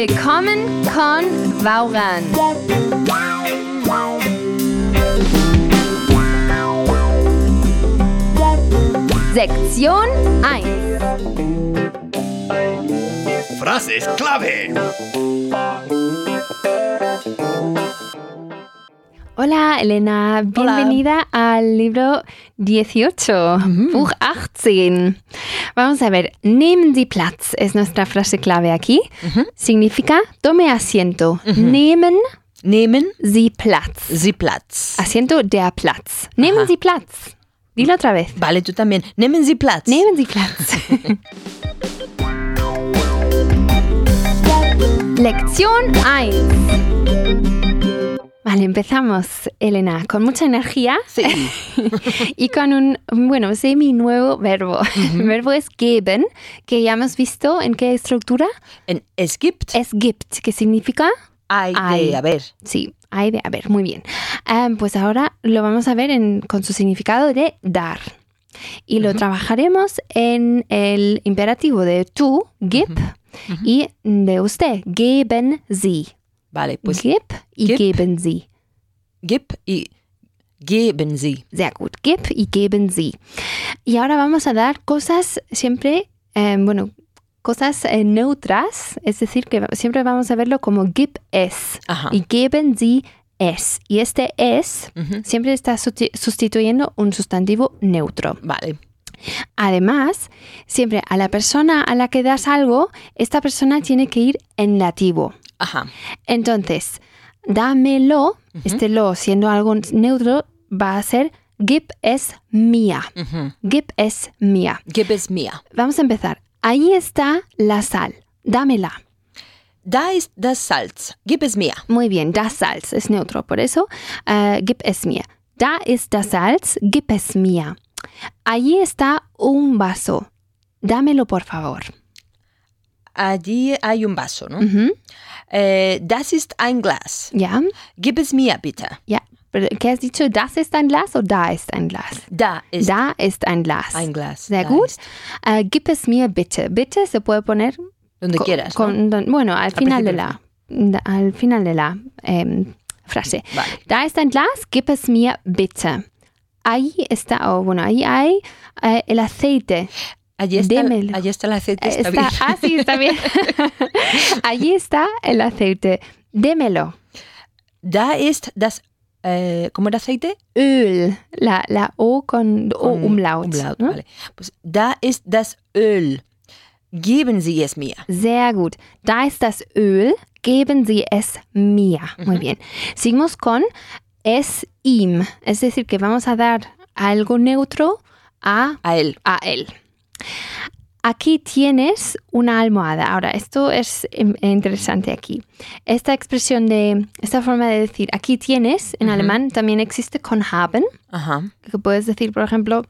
Willkommen con Vauran. Sección 1. Frases clave. Hola Elena, bienvenida al libro 18, Buch 18. Vamos a ver, nehmen Sie Platz es nuestra frase clave aquí. Significa tome asiento. Nehmen Nehmen Sie Platz. Sie Platz. Asiento der Platz. Nehmen. Sie Platz. Dilo otra vez. Vale, tú también. Nehmen Sie Platz. Nehmen Sie Platz. Lección 1. Vale, empezamos, Elena, con mucha energía Sí. y con un, bueno, semi nuevo verbo. El verbo es geben, que ya hemos visto en qué estructura. En es gibt Es gibt, que significa hay hay. de haber. Sí, hay de haber, muy bien. Em, pues ahora lo vamos a ver en- con su significado de dar. Y lo trabajaremos en el imperativo de tú, gib, y de usted, geben Sie. Vale, pues gib y gib. geben Sie. gib y geben Sie. Sehr gut, gib y geben Sie. Y ahora vamos a dar cosas siempre, em, bueno, cosas eh, neutras, es decir, que siempre vamos a verlo como gib es Ajá. y geben Sie es. Y este es siempre está susti- sustituyendo un sustantivo neutro. Vale. Además, siempre a la persona a la que das algo, esta persona tiene que ir en nativo. Ajá. Entonces, dámelo, este lo siendo algo neutro, va a ser gib es mía. Gib es mía. Gib es mir. Vamos a empezar. Ahí está la sal. Dámela. Da ist das Salz. Gib es mir. Muy bien, das Salz es neutro, por eso eh, gib es mir. Da ist das Salz, gib es mir. Allí está un vaso. Dámelo, por favor. Allí hay un vaso, ¿no? Eh, das ist ein Glas. Ja, Gib es mir, bitte. ja. ¿Qué has dicho? ¿Das ist ein Glas o da ist ein Glas? Da ist Da ist ein Glas. ein Glas. Sehr Da gut. ist. Eh, gib es mir bitte. Bitte se puede poner Donde co- quieras. ¿no? con- don- bueno, al final de la, da- al final de la em, frase. Vale. Da ist ein Glas, gib es mir bitte. Ahí está, o bueno, ahí hay eh, el aceite. Allí está, Démelo. allí está el aceite. Está, Está- bien. ah, sí, está bien. Allí está el aceite. Démelo. Da ist das. Eh, ¿Cómo era aceite? Öl. La, la O con, O Con umlaut. Umlaut, ¿no? vale. Pues da ist das Öl. Geben Sie es mir. Sehr gut. Da ist das Öl. Geben Sie es mir. Muy bien. Seguimos con es ihm. Es decir, que vamos a dar algo neutro a A él. a él. Aquí tienes una almohada. Ahora, esto es em, interesante aquí. Esta expresión de, esta forma de decir aquí tienes en alemán también existe con haben, que puedes decir, por ejemplo,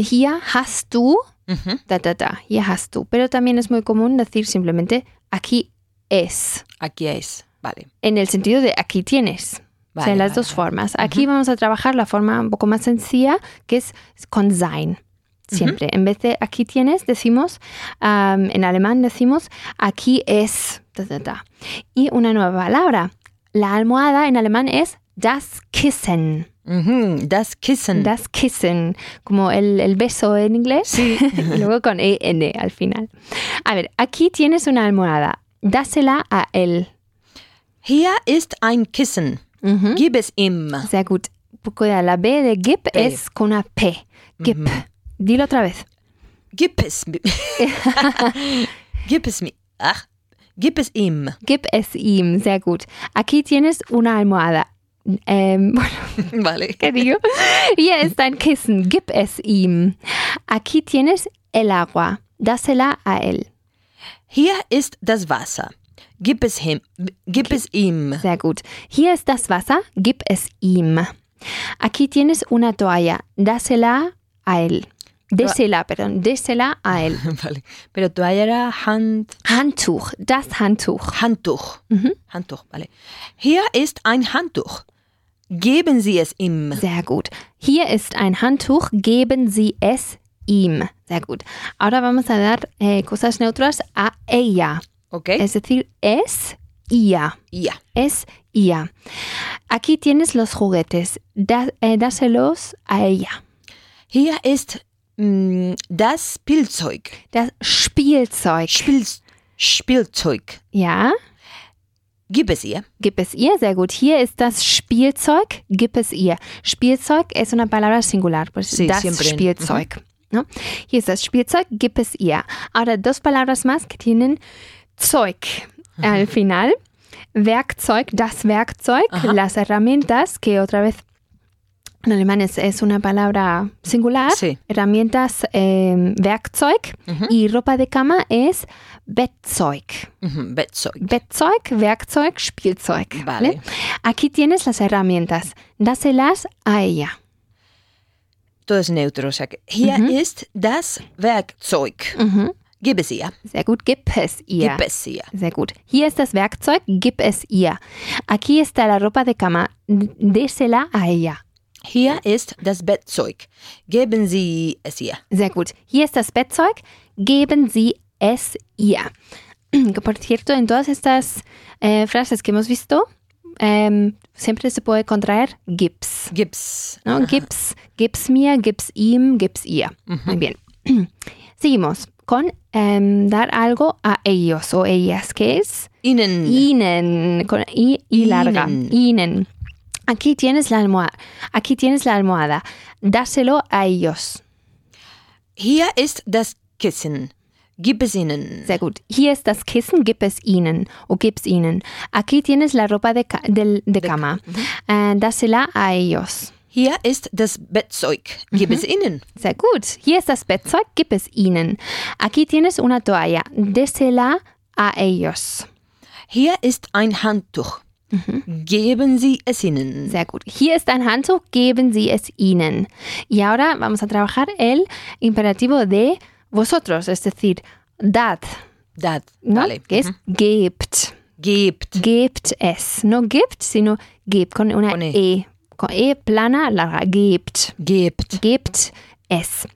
hier hast du, Ujú. da, da, da, hier hast du. Pero también es muy común decir simplemente aquí es, Aquí es. Vale. en el sentido de aquí tienes. o sea, Vale, en las vale, dos vale. formas. Aquí vamos a trabajar la forma un poco más sencilla, que es con sein. Siempre. En vez de aquí tienes, decimos, en alemán decimos aquí es. Y una nueva palabra. La almohada en alemán es das Kissen. Das Kissen. Das Kissen. Como el, el beso en inglés. Sí. y luego con EN al final. A ver, aquí tienes una almohada. Dásela a él. Hier ist ein Kissen. Gib es ihm. Sehr gut. La B de gib es con una P. Gib. Dilo otra vez. Gib es mir. Gib es mir. Ach. Gib es ihm. Gib es ihm. Sehr gut. Aquí tienes una almohada. Ähm, bueno, Vale. ¿qué digo? Hier ist ein Kissen. Gib es ihm. Aquí tienes el agua. Dásela a él. Hier ist das Wasser. Gib es ihm. Gib es ihm. Sehr gut. Hier ist das Wasser. Gib es ihm. Aquí tienes una toalla. Dásela a él. Désela, perdón. Désela a él. Vale. Pero toalla era Hand, Handtuch. Das Handtuch. Handtuch. Mhm. Handtuch, vale. Hier ist ein Handtuch. Geben Sie es ihm. Sehr gut. Hier ist ein Handtuch. Geben Sie es ihm. Sehr gut. Ahora vamos a dar eh, cosas neutras a ella. Ok. es decir, es ihr. ja. Es ihr. Aquí tienes los juguetes. Da- eh, dáselos a ella. Hier ist das Spielzeug. Das Spielzeug. Spiel, Spielzeug. Ja, Gib es ihr. gib es ihr. Sehr gut. Hier ist das Spielzeug. Gib es ihr. Spielzeug es una palabra singular. Pues Sí, das siempre. Spielzeug. ¿no? Hier ist das Spielzeug. Gib es ihr. Ahora, dos palabras más que tienen Zeug al final. Werkzeug, das Werkzeug, Ajá. las herramientas, que otra vez en alemán es, es una palabra singular. Sí. Herramientas, eh, Werkzeug. Ujú. Y ropa de cama es Bettzeug. Mhm, Bettzeug. Bettzeug, Werkzeug, Spielzeug. Vale. Aquí tienes las herramientas. Dáselas a ella. Todo es neutro. O sea que hier Mhm. ist das Werkzeug. Gib es ihr. Sehr gut, gib es ihr. Gib es ihr. Sehr gut. Hier ist das Werkzeug, gib es ihr. Aquí está la ropa de cama, désela a ella. Hier ist das Bettzeug. Geben Sie es ihr. Sehr gut. Hier ist das Bettzeug, geben Sie es ihr. Por cierto, en todas estas eh, frases que hemos visto, em, siempre se puede contraer gib's. Gib's. ¿no? Gib's, gib's mir, gib's ihm, gib's ihr. Muy bien. Seguimos con em, dar algo a ellos o ellas, que es Ihnen. ihnen, con i, y larga. Ihnen. Ihnen. Aquí tienes la almohada. Aquí tienes la almohada. Dáselo a ellos. Hier ist das Kissen. Gib es ihnen. Sehr gut. Hier ist das Kissen, gib es ihnen o gib's ihnen. Aquí tienes la ropa de, ca- del- de cama. Eh, dásela a ellos. Hier ist das Bettzeug. Gib es ihnen. Sehr gut. Hier ist das Bettzeug, gib es ihnen. Aquí tienes una toalla. Désela a ellos. Hier ist ein Handtuch. Geben Sie es ihnen. Sehr gut. Hier ist ein Handtuch, geben Sie es ihnen. Y ahora vamos a trabajar el imperativo de vosotros, es decir, dad, Dat. ¿no? Vale. Que es gebt. Gebt. Gebt es. No gibt, sino gebt con una Con E. e. Con e plana larga. Gebt. Gebt. Gebt es.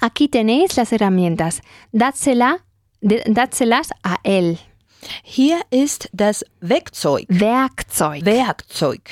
Aquí tenéis las herramientas. Dádsela, dádselas a él. Hier ist das Werkzeug. Werkzeug. Werkzeug.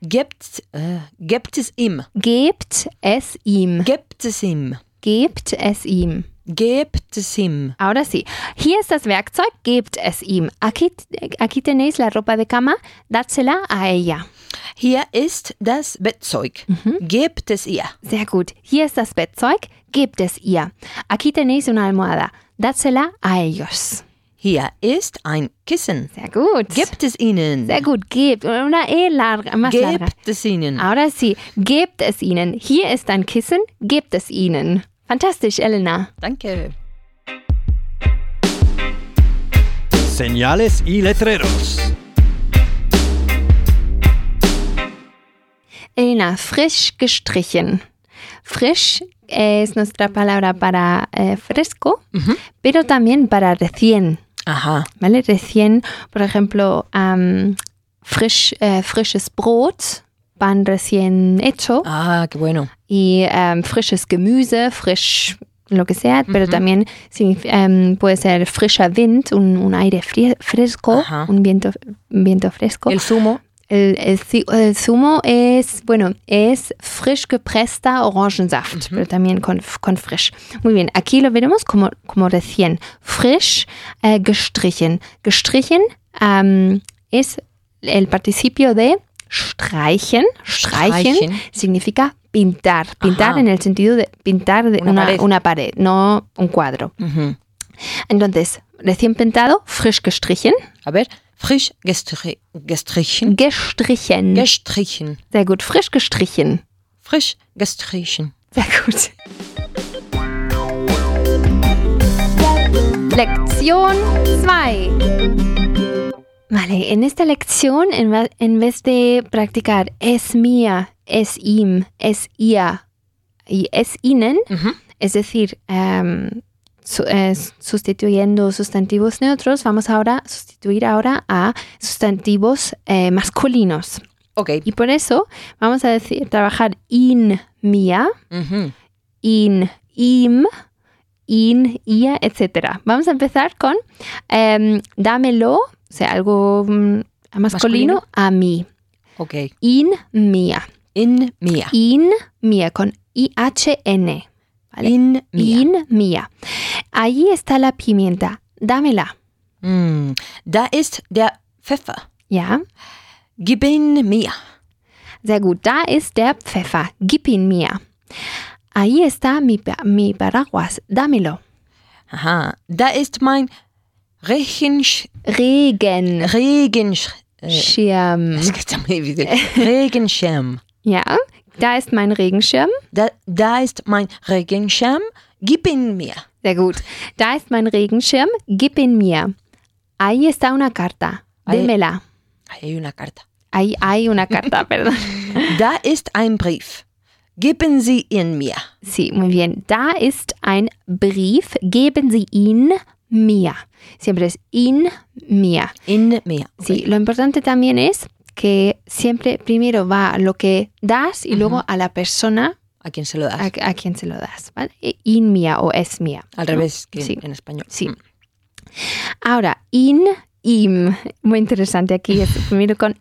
Gebt, äh, gebt es ihm. Gebt es ihm. Gebt es ihm. Gebt es ihm. Gebt es ihm. Ahora sí, hier ist das Werkzeug, gebt es ihm. Aquí, aquí tenéis la ropa de cama, dádsela a ella. Hier ist das Bettzeug. Gebt es ihr. Sehr gut. Hier ist das Bettzeug, gebt es ihr. Aquí tenéis una almohada, dádsela a ellos. Hier ist ein Kissen. Sehr gut. Gebt es ihnen. Sehr gut, E larga, más larga. Gebt es ihnen. Ahora sí, gebt es ihnen. Hier ist ein Kissen, gebt es ihnen. Fantastisch, Elena. Danke. Señales y letreros. Elena, frisch gestrichen. Frisch es nuestra palabra para eh, fresco, pero también para recién. Aha. ¿Vale? Recién, por ejemplo, am, frisch, eh, frisches Brot, pan recién hecho, Ah, qué bueno. y am, frisches Gemüse, frisch lo que sea, pero también signif- em, puede ser frischer Wind, un, un aire fresco, Ajá. un viento, un viento fresco. El zumo. El, el el zumo es, bueno, es frisch gepresster Orangensaft, pero también con, con frisch. Muy bien, aquí lo veremos como, como recién. Frisch eh, gestrichen. Gestrichen am, es el participio de streichen. Streichen, Streichen. significa pintar. Pintar Ajá. en el sentido de pintar de Una una, pared. una pared, no un cuadro. Mhm. Entonces, recién pintado, frisch gestrichen. A ver. Frisch gestri gestrichen. Gestrichen. Gestrichen. Sehr gut, frisch gestrichen. Frisch gestrichen. Sehr gut. Lección 2. Vale, en esta lección, en, en vez de practicar es mía, es ihm, es ihr y es ihnen, Mhm. es decir, em, su- eh, sustituyendo sustantivos neutros, vamos ahora a sustituir ahora a sustantivos eh, masculinos. Ok. Y por eso vamos a decir, trabajar in mia, Mhm. in ihm, ihn, ihr, etc. Vamos a empezar con em, dámelo, o sea, algo mm, masculino, Masculino. a mí. Ok. In, mía. In mir. In, mía, con I-H-N. In mir. In, mía. Allí está la pimienta. Dámela. Mm, da ist der Pfeffer. Ja, Gib ihn mir. sehr gut. Da ist der Pfeffer. Gib ihn mir. Ahí está mi, mi paraguas. Dámelo. Aha. Da ist mein Regensch... Regen. Regensch... Schirm. Regenschirm. Ja, da ist mein Regenschirm. Da, da ist mein Regenschirm. Gib ihn mir. Sehr gut. Da ist mein Regenschirm. Gib ihn mir. Ahí está una carta. Démela. Ahí hay una carta. Ahí hay una carta, perdón. Da ist ein Brief. Geben Sie ihn mir. Sí, muy bien. Da ist ein Brief. Geben Sie ihn mir. Siempre es in mir. In mir. Sí, lo importante también es que siempre primero va lo que das y luego a la persona ¿A quién se lo das? a, a quien se lo das. ¿vale? In mía o es mía. Al ¿no? revés que Sí. en español. Sí. Mm. Ahora, in, im. Muy interesante aquí. Es primero con,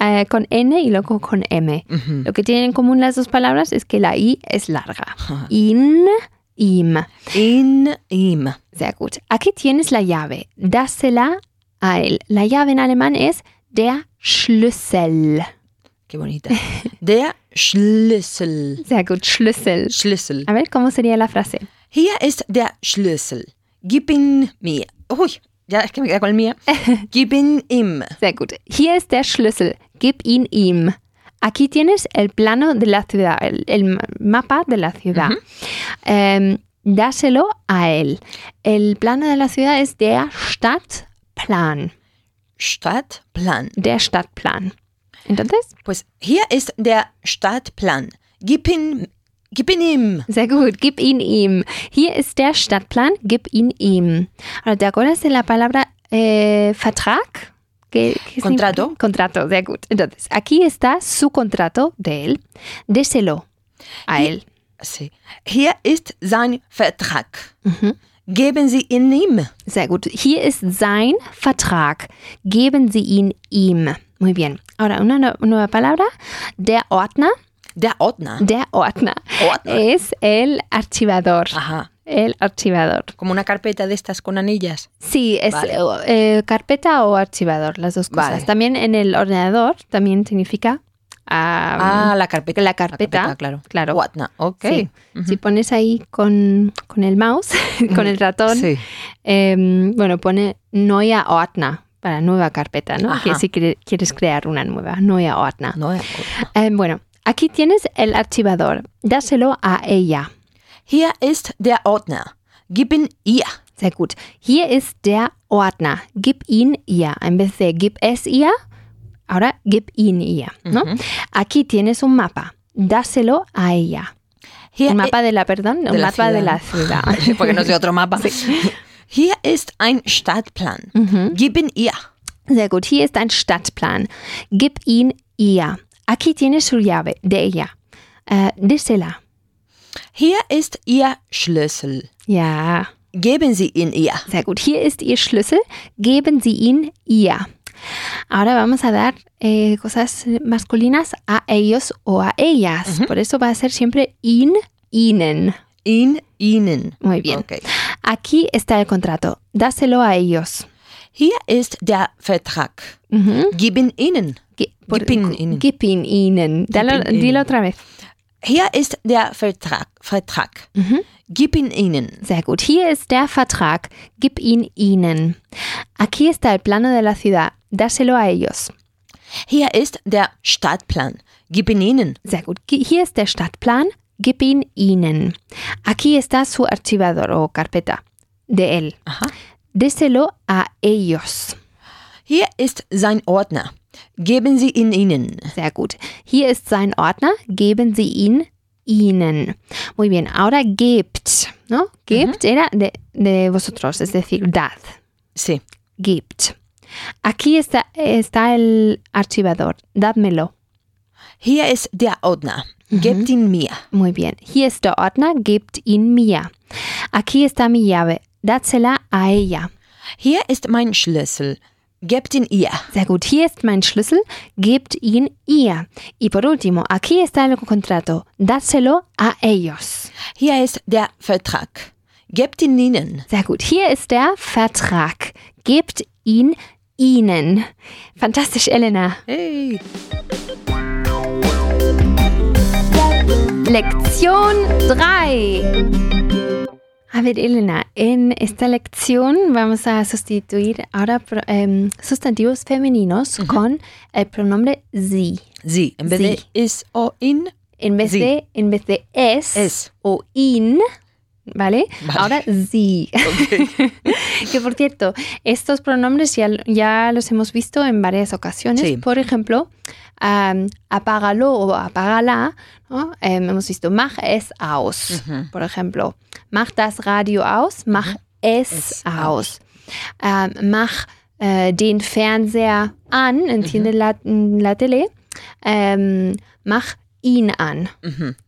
eh, con N y luego con M. Lo que tienen en común las dos palabras es que la I es larga. In, im. In ihm. Sehr gut. Aquí tienes la llave. Dásela a él. La llave en alemán es der Schlüssel. Qué bonita. Der Schlüssel. Sehr gut, Schlüssel. Schlüssel. A ver, ¿cómo sería la frase? Hier ist der Schlüssel. Gib ihn mir. Uy, ya es que me queda con el mío. Gib ihn ihm. Sehr gut. Hier ist der Schlüssel. Gib ihn ihm. Aquí tienes el plano de la ciudad, el, el mapa de la ciudad. Em, dáselo a él. El plano de la ciudad es der Stadtplan. Stadtplan. Der Stadtplan. Entonces, Pues hier ist der Stadtplan. Gib ihn, gib ihn ihm. sehr gut, gib ihn ihm. Hier ist der Stadtplan, gib ihn ihm. Ahora, ¿te acuerdas de la palabra eh, Vertrag? ¿Qué- qué Contrato. Contrato, sehr gut. Entonces, aquí está su contrato de él. Déselo a él. Sí. Hier ist sein Vertrag. Mhm. Geben Sie ihn ihm. Sehr gut. Hier ist sein Vertrag. Geben Sie ihn ihm. Muy bien. Ahora, una nue- nueva palabra. Der Ordner. Der Ordner. Der Ordner. Ordner. Es el archivador. Ajá. El archivador. Como una carpeta de estas con anillas. Sí, es Vale. eh, carpeta o archivador, las dos cosas. Vale. También en el ordenador también significa ah, ah, la carpeta. la carpeta. claro. claro. Ok. Sí. Si pones ahí con, con el mouse, con el ratón, Sí. em, bueno, pone Neue Ordner para nueva carpeta, ¿no? Ajá. Que si quiere- quieres crear una nueva, Neue Ordner. No, Em, bueno, aquí tienes el archivador. Dáselo a ella. Hier ist der Ordner. Gib ihn ihr. Sehr gut. Hier ist der Ordner. Gib ihn ihr. En vez de gib es ihr, ahora gib ihn ihr. ¿no? Ujú. Aquí tienes un mapa. Dáselo a ella. Hier Un mapa de la, perdón, un la mapa de ciudad. la ciudad. Porque no sé otro mapa. Hier ist ein Stadtplan. Mhm. Gib ihn ihr. Sehr gut. Hier ist ein Stadtplan. Gib ihn ihr. Aquí tienes su llave de ella. Äh, désela. Hier ist ihr Schlüssel. Ja, Geben Sie ihn ihr. sehr gut. Hier ist ihr Schlüssel. Geben Sie ihn ihr. Ahora vamos a dar eh, cosas masculinas a ellos o a ellas. Por eso va a ser siempre in, ihnen. In ihnen. Muy bien. Okay. Aquí está el contrato. Dáselo a ellos. Hier ist der Vertrag. Ujú. Gib ihn ihnen. Por- Gib ihn ihnen. Gib ihn ihnen. Dalo- ihn dilo otra vez. Hier ist der Vertrag. Vertrag. Mhm. Gib ihn ihnen. Sehr gut. Hier ist der Vertrag. Gib ihn ihnen. Aquí está el plano de la ciudad. Dáselo a ellos. Hier ist der Stadtplan. Gib ihn ihnen. Sehr gut. Hier ist der Stadtplan. Gib ihn ihnen. Aquí está su archivador o carpeta de él. Aha. Déselo a ellos. Hier ist sein Ordner. Geben Sie ihn ihnen. Sehr gut. Hier ist sein Ordner. Geben Sie ihn ihnen. Muy bien. Ahora gebt. ¿No? Gebt era de, de vosotros, es decir, dad. Sí. Gebt. Aquí está, está el archivador. Dádmelo. Hier ist der Ordner. Gebt ihn mir. Muy bien. Hier ist der Ordner. Gebt ihn mir. Aquí está mi llave. Dádsela a ella. Hier ist mein Schlüssel. Gebt ihn ihr. Sehr gut. Hier ist mein Schlüssel. Gebt ihn ihr. Y por último, aquí está el contrato. Dádselo a ellos. Hier ist der Vertrag. Gebt ihn ihnen. Sehr gut. Hier ist der Vertrag. Gebt ihn ihnen. Fantastisch, Elena. Hey. Lección 3. A ver, Elena, en esta lección vamos a sustituir ahora em, sustantivos femeninos con el pronombre sie. Sie. En vez de Sie. is o in. En vez Sie. de, en vez de es, Es. o in, ¿vale? Vale. Ahora sie. que por cierto, estos pronombres ya, ya los hemos visto en varias ocasiones. Sí. Por ejemplo, am, apágalo o apágala, ¿no? Em, hemos visto mach es aus, por ejemplo. Mach das Radio aus, mach es, Es aus. Mach äh, den Fernseher an, enciende la, la tele. Em, mach ihn an.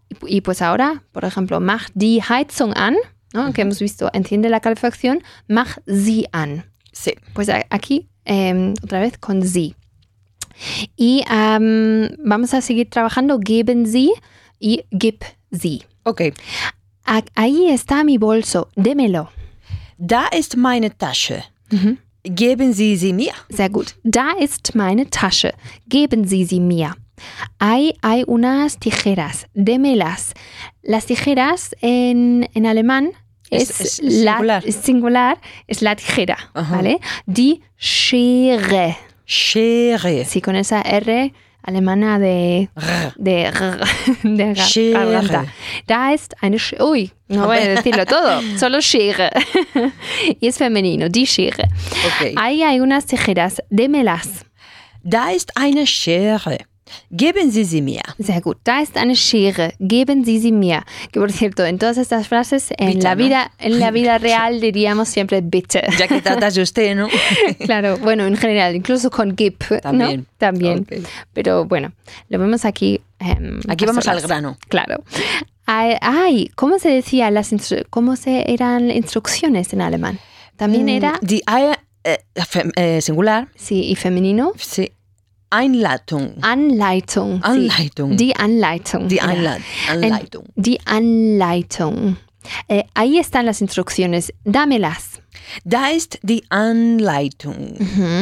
Y, y pues ahora, por ejemplo, mach die Heizung an, ¿no? que hemos visto, enciende la calefacción, mach sie an. Sí. Pues aquí, em, otra vez con sie. Y am, vamos a seguir trabajando, geben sie y gib sie. Okay. A- ahí está mi bolso, démelo. Da ist meine Tasche. Geben Sie sie mir. Sehr gut. Da ist meine Tasche. Geben Sie sie mir. Hay, hay unas tijeras. Démelas. Las tijeras en, en alemán Es- es, la, singular. es singular, es la tijera, Ajá. ¿vale? Die Schere. Schere. Sí, con esa R alemana de, de, r- de Schere. garganta. Da ist eine Sch Uy, no voy a decirlo todo, solo Schere. y es femenino, die Schere. Okay. Ahí hay unas tijeras, démelas. Da ist eine Schere. Geben Sie sie mir. Sehr gut. Da ist eine Schere. Geben Sie sie mir. Que por cierto, en todas estas frases, en Bitte, la ¿no? vida, en la vida real diríamos siempre bitte. Ya que tratas de usted, ¿no? claro, bueno, en general, incluso con gib, También. ¿no? También. Ok. Pero bueno, lo vemos aquí. em, Aquí vamos al grano. Claro. Ay, ¿cómo se decía las cómo se eran instrucciones en alemán? También Mm, era, Die äh, fem- äh, Singular. sí, y femenino. Sí. Einleitung. Anleitung. Anleitung. Die Anleitung. Die. Einle Anleitung. Die Anleitung. Eh, ahí están las instrucciones. Dámelas. Da ist die Anleitung.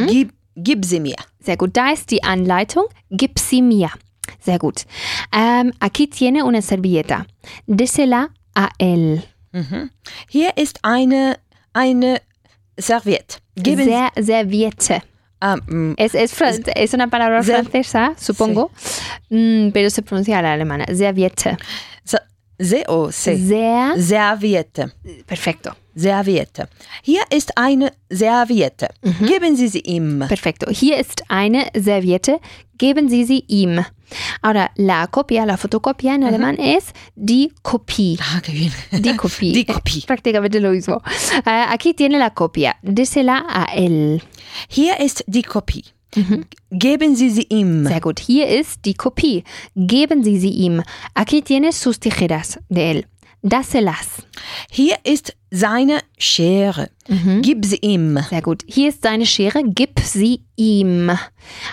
Gib, gib sie mir. Sehr gut. Da ist die Anleitung. Gib sie mir. Sehr gut. Ähm, aquí tiene una servilleta. Désela a él. Mhm. Hier ist eine, eine Serviette. Geben. Ser- serviette. Ah, mm, Es, es, es una palabra francesa, supongo, Mm, pero se pronuncia a la alemana. Serviette. se, se o se. Sehr. Serviette. Perfecto. Serviette. Hier ist eine Serviette. Geben Sie sie ihm. Perfecto. Hier ist eine Serviette. Geben Sie sie ihm. Ahora, la copia, la fotocopia en alemán es die Kopie. Ah, qué bien. Die Kopie. Die Kopie. Prácticamente lo mismo. Ah, aquí tiene la copia. Désela a él. Hier ist die Kopie. Geben Sie sie ihm. Sehr gut. Hier ist die Kopie. Geben Sie sie ihm. Aquí tiene sus tijeras de él. Dáselas. Hier ist seine Schere. Gib sie ihm. Sehr gut. Hier ist seine Schere. Gib sie ihm.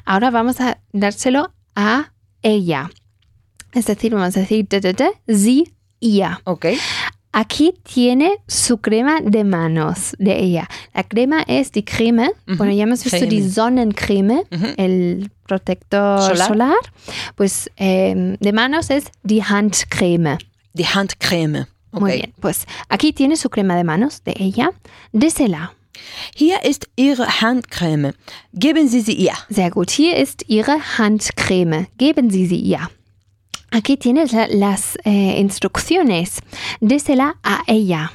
Ahora vamos a dárselo a ella. Es decir, vamos a decir de, de, de, sie, ihr. Okay. Aquí tiene su crema de manos de ella. La crema es die Creme. Bueno, ya hemos visto Creme. die Sonnencreme, el protector Solar. solar. Pues em, de manos es die Handcreme. Die Handcreme. Okay. Muy bien. Pues aquí tiene su crema de manos de ella. Désela. Hier ist Ihre Handcreme. Geben Sie sie ihr. Sehr gut. Hier ist Ihre Handcreme. Geben Sie sie ihr. Aquí tienes la- las eh, instrucciones. Désela a ella.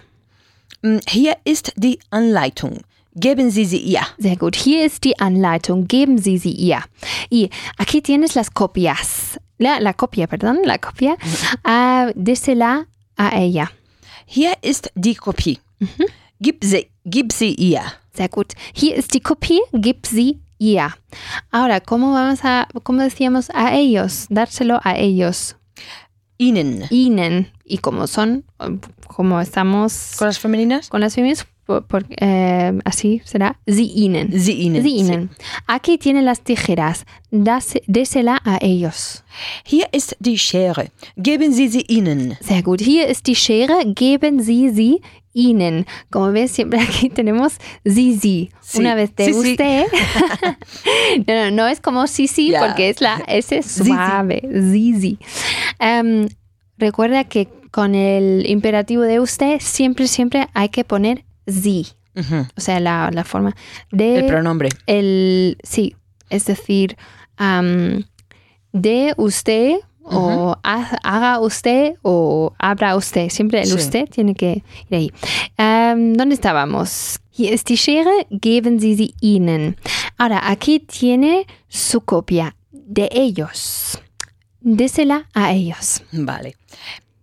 Mm, Hier ist die Anleitung. Geben Sie sie ihr. Sehr gut. Hier ist die Anleitung. Geben Sie sie ihr. Y aquí tienes las copias. La, la copia, perdón, la copia. Ah, désela a ella. Hier ist die Kopie. Gib, sie, gib sie ihr. Sehr gut. Hier ist die Kopie. Gib sie ihr. Ahora, ¿cómo vamos a, cómo decíamos a ellos? Dárselo a ellos. Ihnen. Ihnen. Y como son, como estamos ¿Con las femeninas? con las femeninas, por- por- eh, así será sie ihnen. Sie ihnen. Sie ihnen. Aquí tienen las tijeras. Das, désela a ellos. Hier ist die Schere. Geben Sie sie ihnen. Sehr gut. Hier ist die Schere. Geben Sie sie ihnen. Como ves, siempre aquí tenemos sie, sie. Sí. Una vez te Sí, sí. guste. no, no, no es como sí, sí, Ya. porque es la S sí. suave. Sí, sí. Em, recuerda que con el imperativo de usted siempre, siempre hay que poner sie. Ujú. O sea, la, la forma de El pronombre. el sí, es decir, am, de usted o ha- haga usted o abra usted. Siempre el Sí. usted tiene que ir ahí. Am, ¿Dónde estábamos? Hier ist die Schere, geben Sie sie ihnen. Ahora, aquí tiene su copia de ellos. Désela a ellos. Vale.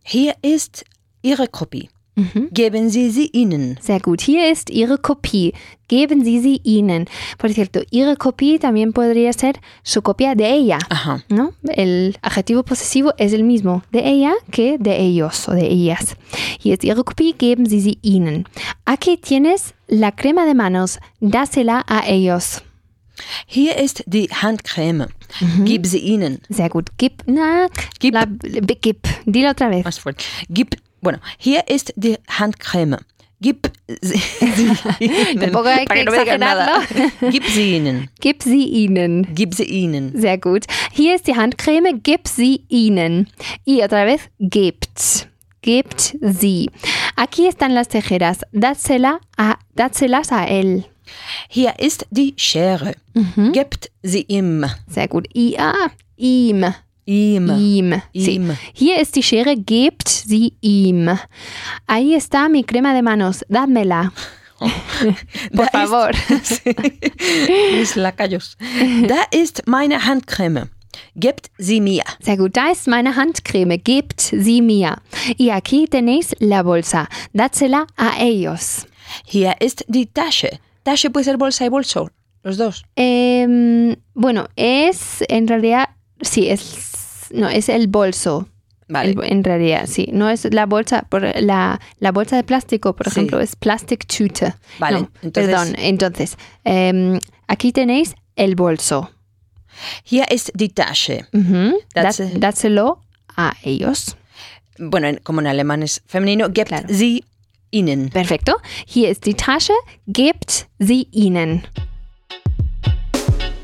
Hier ist Ihre Kopie. Ujú. Geben Sie sie ihnen. Sehr gut. Hier ist Ihre Kopie. Geben Sie sie ihnen. Por cierto, Ihre Kopie también podría ser su copia de ella. Ajá. ¿no? El adjetivo posesivo es el mismo de ella que de ellos o de ellas. Hier ist Ihre Kopie, geben Sie sie ihnen. Aquí tienes la crema de manos, dásela a ellos. Hier ist die Handcreme. Gib sie ihnen. Sehr gut. Gib, na, Gib. La, gib. Dilo otra vez. Más fuerte. Gib, bueno, hier ist die Handcreme. Gib sie, ihnen. Tampoco hay que exagerarlo. Gib sie ihnen. Gib sie ihnen. Gib sie ihnen. Sehr gut. Hier ist die Handcreme, gib sie ihnen. Y otra vez, gibt. Gibt sie. Aquí están las tijeras. Dásela a, dáselas a él. Hier ist die Schere. Gebt sie ihm. Sehr gut. I, ah, ihm. Ihm. Ihm. Sí. Ihm. Hier ist die Schere, gebt sie ihm. Ahí está mi crema de manos, dámela. Por Da favor. Ist, mis lacayos. Da ist meine Handcreme. Gebt sie mir. Sehr gut, da ist meine Handcreme, gebt sie mir. Y aquí tenéis la bolsa, dásela a ellos. Hier ist die Tasche. Tasche puede ser bolsa y bolso. Los dos. Em, bueno, es en realidad, sí, es, no, es el bolso. Vale. El- en realidad, sí. No es la bolsa, por la, la bolsa de plástico, por Sí. ejemplo, es Plastiktüte. Vale, No, entonces- Perdón, entonces, em, aquí tenéis el bolso. Hier ist die Tasche. Ujú, That's a ellos. Bueno, en- como en alemán es femenino. Gebt Claro. sie ihnen. Perfecto. Hier ist die Tasche, gebt sie ihnen.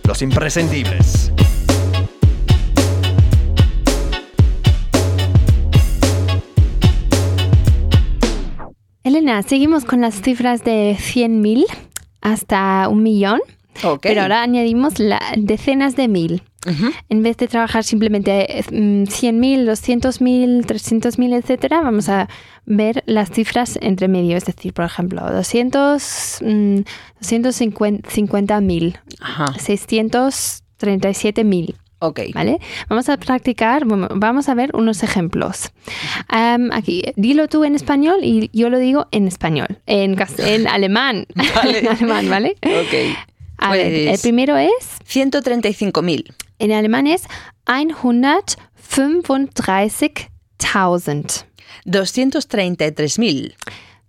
Los imprescindibles. Elena, seguimos con las cifras de 100.000 hasta un millón, Ok. pero ahora añadimos la, decenas de mil. En vez de trabajar simplemente eh, mm, 100.000, 200.000, 300.000, etcétera, vamos a ver las cifras entre medio. Es decir, por ejemplo, 200, mm, 250.000, Ajá. 637.000. Ok. ¿Vale? Vamos a practicar, vamos a ver unos ejemplos. Aquí, dilo tú en español y yo lo digo en español, en, en alemán. Vale. en alemán, ¿vale? Ok. A ver, el Pues- primero es, 135.000. en alemán es 135.000. 233.000.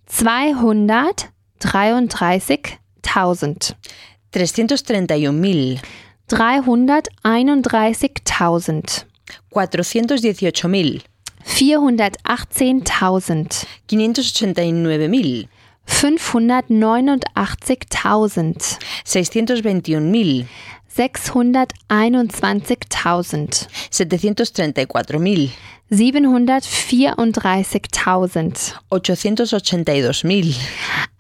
233.000. 331.000. 331.000. 418.000. 418.000. 589.000. 589.000. 621.000. 621.000. 734.000. 734.000. 882.000.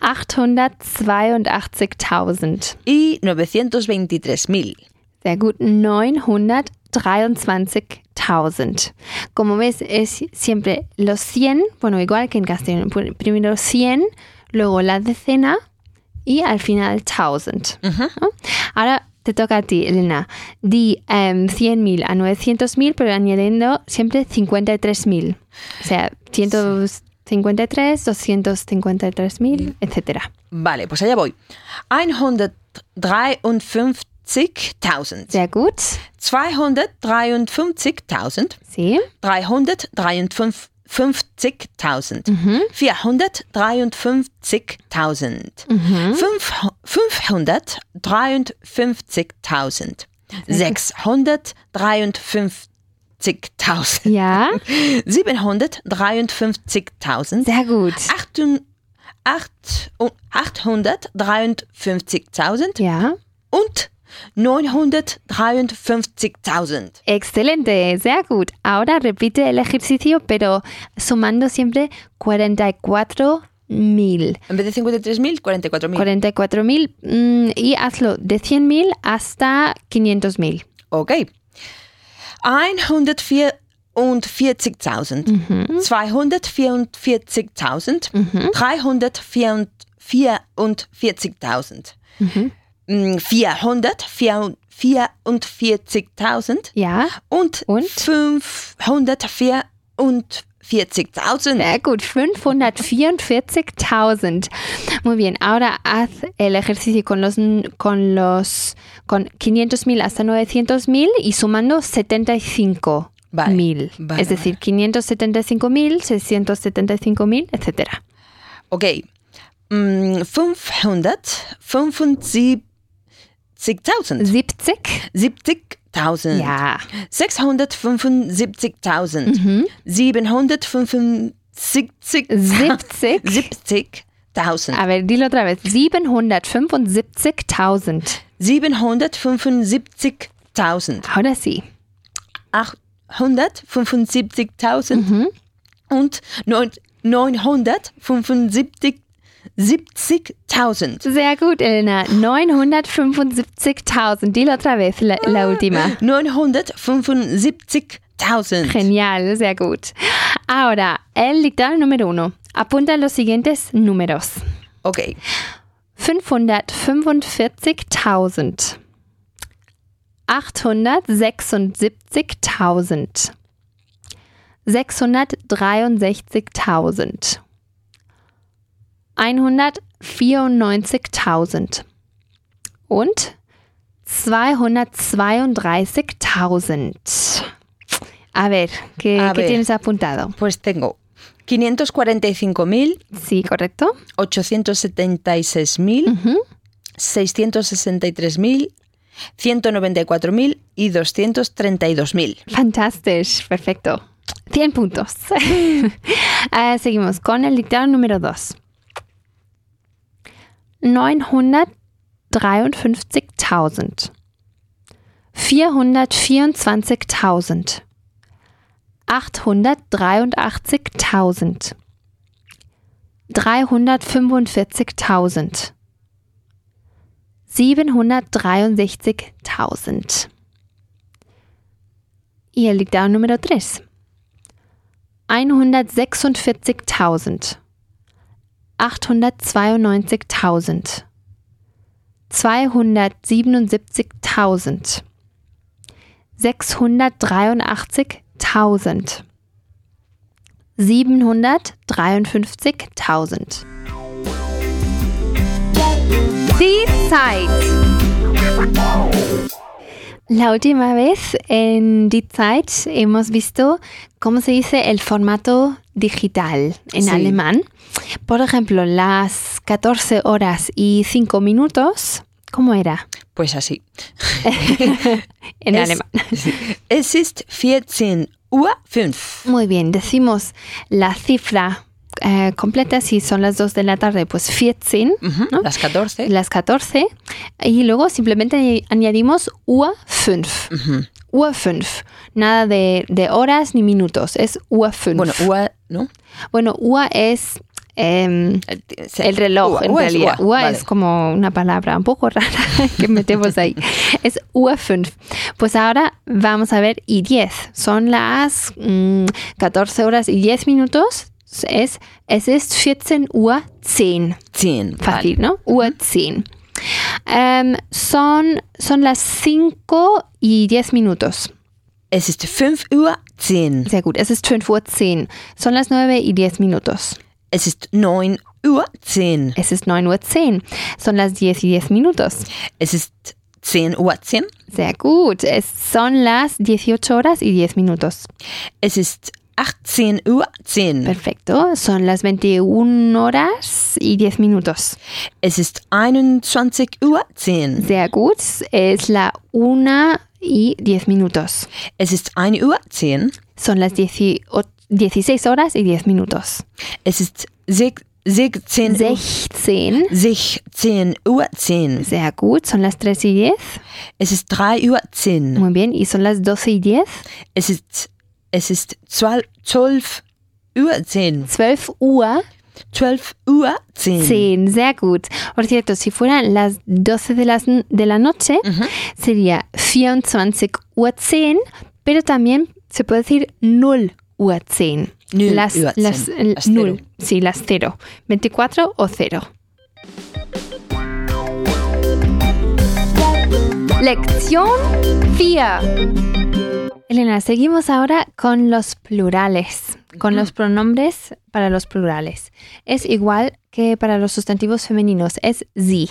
882.000. Y 923.000. Sehr gut. 923.000. Como ves, es siempre los 100, bueno, igual que en castellano. Pr- Primero 100, luego la decena y al final 1000. ¿no? Ahora te toca a ti, Elena. Di em, 100.000 a 900.000, pero añadiendo siempre 53.000. O sea, 153, 253.000, etcétera. Vale, pues allá voy. 153.000. Sehr gut. 253.000. Sí. 353.000. 453.000. 453.000. Fünf- 553.000. 653.000. Ja, 753.000. sehr gut. Achtun- acht- und 853.000 Ja, und 953.000. excelente, sehr gut. Ahora repite el ejercicio, pero sumando siempre 44 mil. En vez de 53.000, 44.000. 44 mil mm, y hazlo de 100 mil hasta 500 mil. Okay. 144.000, 244.000, 344.000, 400, 44.000 ja. und, und? 544.000. Sehr gut, 544.000. Muy bien, ahora haz el ejercicio con los, con los con 500.000 hasta 900.000 y sumando 75. Vale, mil, vale, es decir, vale. 575.000, 675.000, etc. Ok, 500, 70.000. 70? 70.000. Ja. 675.000. Mhm. 775. 70. 70. 1000. Aber dilo otra vez. 775.000. 775.000. Ahora sí. 875.000 mhm. und 975.000. 975.000. Sehr gut, Elena. 975.000. Dilo otra vez la, la ah. última. 975.000. Genial, sehr gut. Ahora, el dictado número uno. Apunta los siguientes números. Okay. 545.000. 876.000. 663.000. 194.000. Und 232.000. A ver, ¿qué, A qué ver. tienes apuntado? Pues tengo 545.000, Sí, correcto. 876.000, 663.000, 194.000 y 232.000. Fantastisch, perfecto. 100 puntos. Ah, seguimos con el dictado número 2. 953.000. 424.000. 883.000. 345.000. 763.000. Y el dictado número 3. 146.000. 892.000. 277.000. 683.000. 753.000. Die Zeit. La última vez en Die Zeit hemos visto cómo se dice el formato digital en Sí. alemán. Por ejemplo, las 14 horas y 5 minutos, ¿cómo era Pues así. en Es- alemán? Es ist 14 Uhr 5. Muy bien, decimos la cifra eh, completa, si son las 2 de la tarde, pues 14, Ujú, ¿no? Las 14. las 14, y luego simplemente añadimos Uhr 5. Ujú. Uhr 5. Nada de, de horas ni minutos, es Uhr 5. Bueno, Uhr, ¿no? Bueno, Uhr es em, El, reloj, Uhr, en es realidad. Uhr, Uhr vale. es como una palabra un poco rara que metemos ahí. es Uhr 5. Pues ahora vamos a ver y 10. Son las mm, 14 horas y 10 minutos. Es, es ist 14 Uhr 10. 10. Fácil, ¿no? Uhr 10. Em, son, son las 5 y 10 minutos. Es ist 5 Uhr 10. Sehr gut. Es ist 5 Uhr 10. Son las 9 y 10 minutos. Es ist 9 Uhr 10. Es ist 9 Uhr 10. Son las 10 y 10 minutos. Es ist 10 Uhr 10. Sehr gut. Es son las 18 horas y 10 minutos. Es ist 18 Uhr 10. Perfecto. Son las 21 horas y 10 minutos. Es ist 21 Uhr 10. Sehr gut. Es la 1 y 10 minutos. Es ist 1 Uhr 10. Son las 18 16 horas y 10 minutos. Es ist sech- 16 Uhr 16. 16 Uhr 10. Sehr gut. Son las 3 y 10. Es ist 3 Uhr 10. Muy bien. Y son las 12 y 10. Es ist, es ist 12, 12 Uhr 10. 12 Uhr 12 Uhr 10. 10. Sehr gut. Por cierto, si fueran las 12 de, las, de la noche, Ujú. sería 24 Uhr 10, pero también se puede decir 0 Uhr 10. Null las, Uhr las, 10. el Las sí, las 0. 24 o 0. Lección 4. Elena, seguimos ahora con los plurales, con los pronombres para los plurales. Es igual que para los sustantivos femeninos, es sie.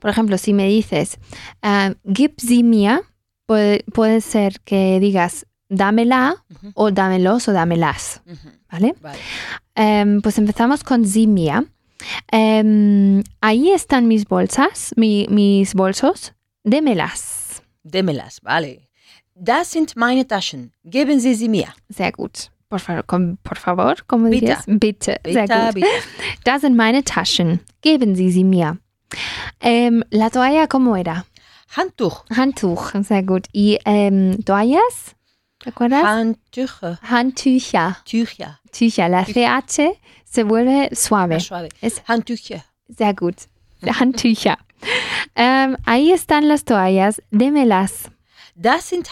Por ejemplo, si me dices, ah, gib sie mir, puede, puede ser que digas dámela o dámelos o dámelas. ¿vale? Vale. Em, pues empezamos con sie mir. Em, ahí están mis bolsas, mi- mis bolsos, démelas. Démelas, vale. Das sind meine Taschen. Geben Sie sie mir. Sehr gut. Por, favor, com- por favor, ¿cómo Bitte. dirías? Bitte. Sehr Bitte, gut. bitte. Das sind meine Taschen. Geben Sie sie mir. Em, la toalla, ¿cómo era? Handtuch. Handtuch. Sehr gut. ¿Y em, toallas? Handtücher. Handtücher. Tücher. Tücher. La CH se vuelve suave. Es Handtücher. sehr gut. Handtücher. Em, ahí están las toallas. Démelas. Das sind,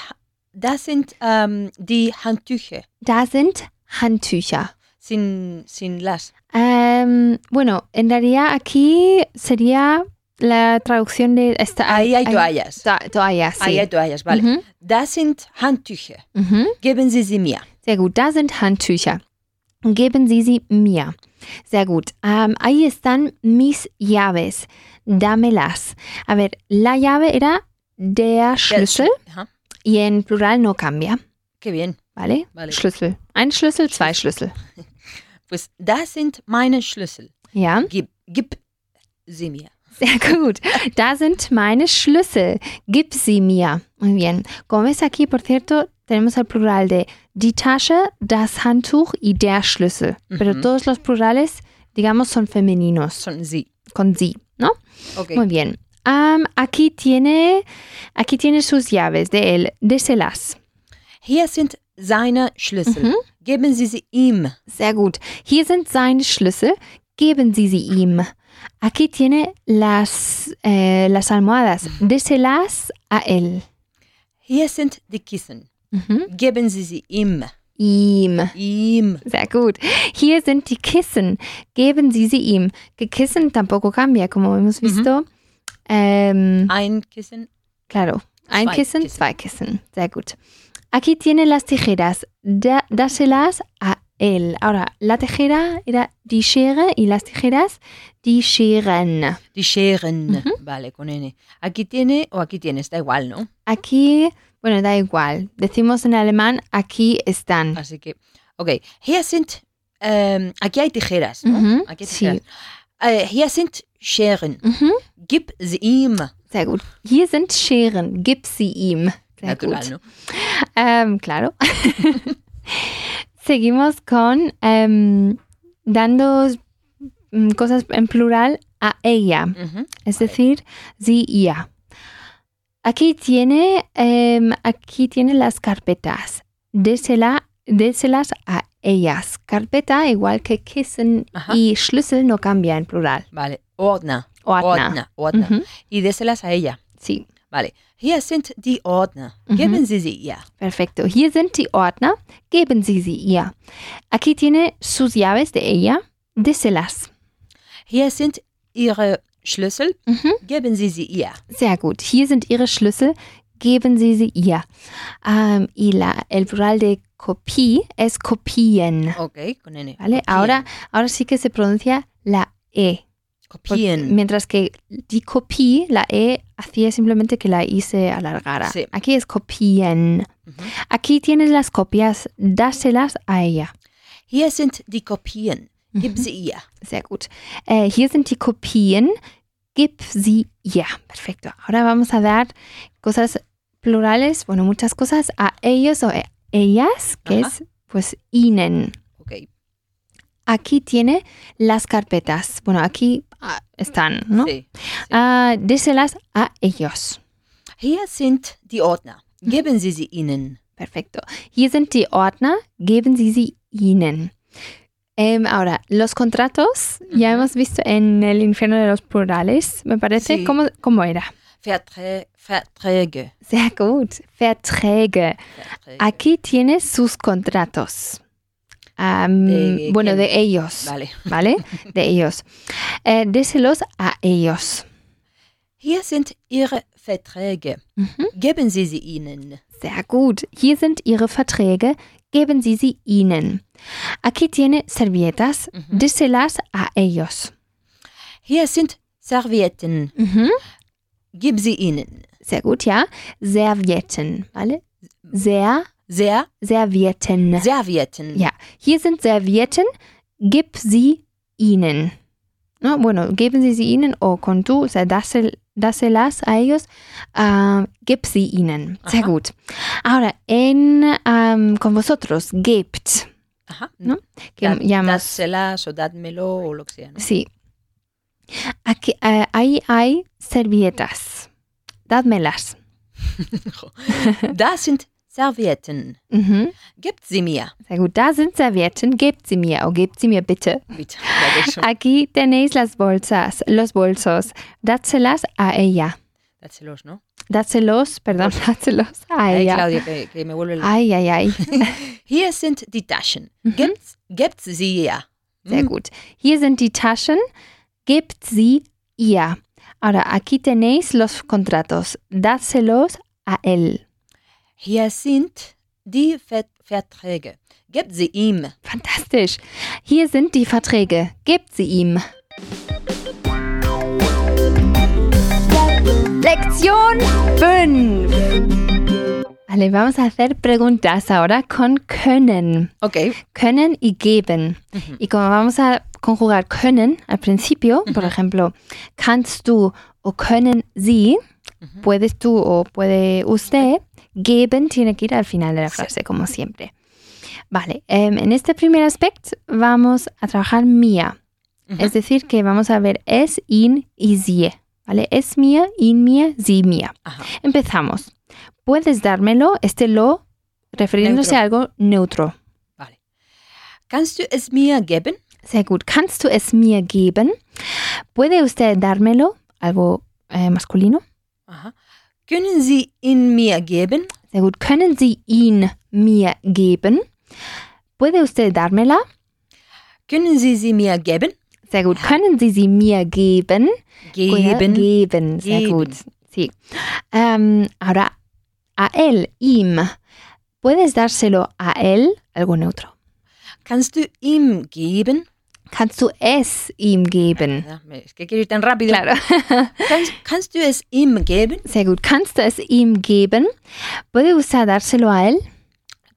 das sind ähm, die Handtücher. Da sind Handtücher. Sin, sin las. Em, bueno, en realidad aquí sería la traducción de esta. Ahí hay toallas. to- toallas, sí. Ahí hay toallas, vale. Mhm. Das sind Handtücher. Mhm. Geben Sie sie mir. Sehr gut, da sind Handtücher. Geben Sie sie mir. Sehr gut. Ähm, ahí están mis llaves. Dámelas. A ver, la llave era der Schlüssel Aha. y en plural no cambia. Qué bien. ¿Vale? Vale. Schlüssel. Ein Schlüssel, zwei Schlüssel. Pues das sind meine Schlüssel. Ja, Gib, gib sie mir. sehr gut. Da sind meine Schlüssel. Gib sie mir. Muy bien. Como ves aquí, por cierto, tenemos el plural de die Tasche, das Handtuch y der Schlüssel. Pero Ujú. todos los plurales, digamos, son femeninos, Son sie. con sie, ¿no? Okay. Muy bien. Am, aquí, tiene, aquí tiene sus llaves de él. Déselas. Hier sind seine Schlüssel. Mhm. Geben Sie sie ihm. Sehr gut. Hier sind seine Schlüssel. Geben Sie sie ihm. Aquí tiene las, eh, las almohadas. Déselas a él. Hier sind die Kissen. Mhm. Geben Sie sie ihm. Ihm. Ihm. Sehr gut. Hier sind die Kissen. Geben Sie sie ihm. Que Kissen tampoco cambia, como hemos visto. Ähm, Ein Kissen. claro. Ein Zwei Kissen, Kissen. zwei Kissen. Sehr gut. Aquí tiene las tijeras. Da, dáselas a él. Ahora, la tijera era die Schere y las tijeras die Scheren. Die Scheren. Mhm. Vale, con N. Aquí tiene o aquí tienes, da igual, ¿no? Aquí, bueno, da igual. Decimos en alemán, aquí están. Así que, ok. Hier sind, ähm, aquí hay tijeras, ¿no? Mhm, Aquí hay sí. tijeras. Äh, hier sind Scheren. Mhm. Gib sie ihm. Sehr gut. Hier sind Scheren. Gib sie ihm. Sehr Natural, gut. ¿no? Ähm, claro. Seguimos con em, dando mm, cosas en plural a ella, Mhm. es decir, sie, ella. Aquí tiene, em, aquí tiene las carpetas. Désela, déselas a ellas. Carpeta, igual que Kissen Ajá. y Schlüssel, no cambia en plural. Vale. Ordner. Ordner. Ordner. Ordner. Ujú, Y déselas a ella. Sí, Vale. Hier sind die Ordner. Mhm. Geben Sie sie ihr. perfecto. Hier sind die Ordner. Geben Sie sie ihr. Aquí tiene sus llaves de ella. Déselas. Hier sind Ihre Schlüssel. Mhm. Geben Sie sie ihr. Sehr gut. Hier sind Ihre Schlüssel. Geben Sie sie ihr. Ähm, y la, el plural de copie es copien. Ok, con N. ¿Vale? Copien. Ahora, ahora sí que se pronuncia la E. Kopieren. mientras que die Kopie, la E hacía simplemente que la I se alargara. Sí. Aquí es kopien. Mhm. Aquí tienes las copias, dáselas a ella. Hier sind die Kopien. Gib sie ihr. Sehr gut. Äh, hier sind die Kopien. Gib sie ihr. Perfecto. Ahora vamos a dar cosas plurales, bueno, muchas cosas a ellos o e- ellas, que Ajá. es pues ihnen. Aquí tiene las carpetas. Bueno, aquí ah, están, ¿no? Sí. Ah, déselas a ellos. Hier sind die Ordner. Geben Sie sie ihnen. Perfecto. Hier sind die Ordner. Geben Sie sie ihnen. Em, ahora, los contratos, ya Ujú. hemos visto en el infierno de los plurales, me parece. Sí. ¿Cómo, cómo era? Verträ Verträge. Sehr gut. Verträge. Verträge. Aquí tienes sus contratos. Am, ¿De bueno, quién? de ellos, Vale. ¿vale? De ellos. Eh, déselos a ellos. Hier sind Ihre Verträge. Mhm. Geben Sie sie ihnen. Sehr gut. Hier sind Ihre Verträge. Geben Sie sie ihnen. Aquí tiene servietas. Mhm. Déselas a ellos. Hier sind Servietten. Mhm. Gib sie ihnen. Sehr gut, ja. Servietten, ¿vale? Sehr, Sehr Servietten. Servietten. Ja, hier sind Servietten. Gib sie ihnen. No, bueno, geben Sie sie ihnen o con tú, o sea, dásel- dáselas a ellos. ah, gib sie ihnen. Sehr Ajá. gut. Ahora, en, am, con vosotros, gebt. Ajá. ¿No? Que Da- llamas. dáselas o dádmelo o lo que sea. ¿no? Sí. Aquí, eh, ahí hay servietas. Dádmelas. da sind Servietten. Mhm. Gebt sie mir. Sehr gut. Da sind Servietten. Gebt sie mir. O gebt sie mir bitte. Bitte. Aquí tenéis las bolsas, los bolsos. Dáselas a ella. Dáselos, ¿no? Dáselos, perdón, dáselos a Ay, ella. Claudia, que, que me vuelve el... Ay, ay, ay. Hier sind die Taschen. Mhm. Gebt, gebt sie ihr. Sehr Mm. gut. Hier sind die Taschen. Gebt sie ihr. Ahora, aquí tenéis los contratos. Dáselos a él. Hier sind die Ver Verträge. Gebt sie ihm. Fantastisch. Hier sind die Verträge. Gebt sie ihm. Lección 5. Vale, vamos a hacer preguntas ahora con können. Okay. Können y geben. Mhm. Y como vamos a conjugar können al principio, por ejemplo, kannst du o können sie, Mhm. puedes tú o puede usted, geben tiene que ir al final de la Sí. frase, como siempre. Vale, em, en este primer aspecto vamos a trabajar mía, es decir, que vamos a ver es, in y sie. ¿Vale? Es mía, in mía, sie mía. Ajá. Empezamos. Puedes dármelo, este lo, refiriéndose Neutro. a algo neutro. Vale. Kannst du es mir geben? Sehr gut. Kannst du es mir geben? ¿Puede usted dármelo? Algo eh, masculino. Aha. Können Sie ihn mir geben? Sehr gut. ¿Können Sie ihn mir geben? ¿Puede usted dármela? Können Sie sie mir geben? Sehr gut. ¿Können Sie sie mir geben? Geben. Geben. Sehr Geben. gut. Sí. Em, ahora, a él, ihm. ¿Puedes dárselo a él? Algo neutro. Kannst du ihm geben? Kannst du es ihm geben? Claro. Kannst, kannst du es ihm geben? Sehr gut. ¿Kannst du es ihm geben? ¿Puede usted dárselo a él?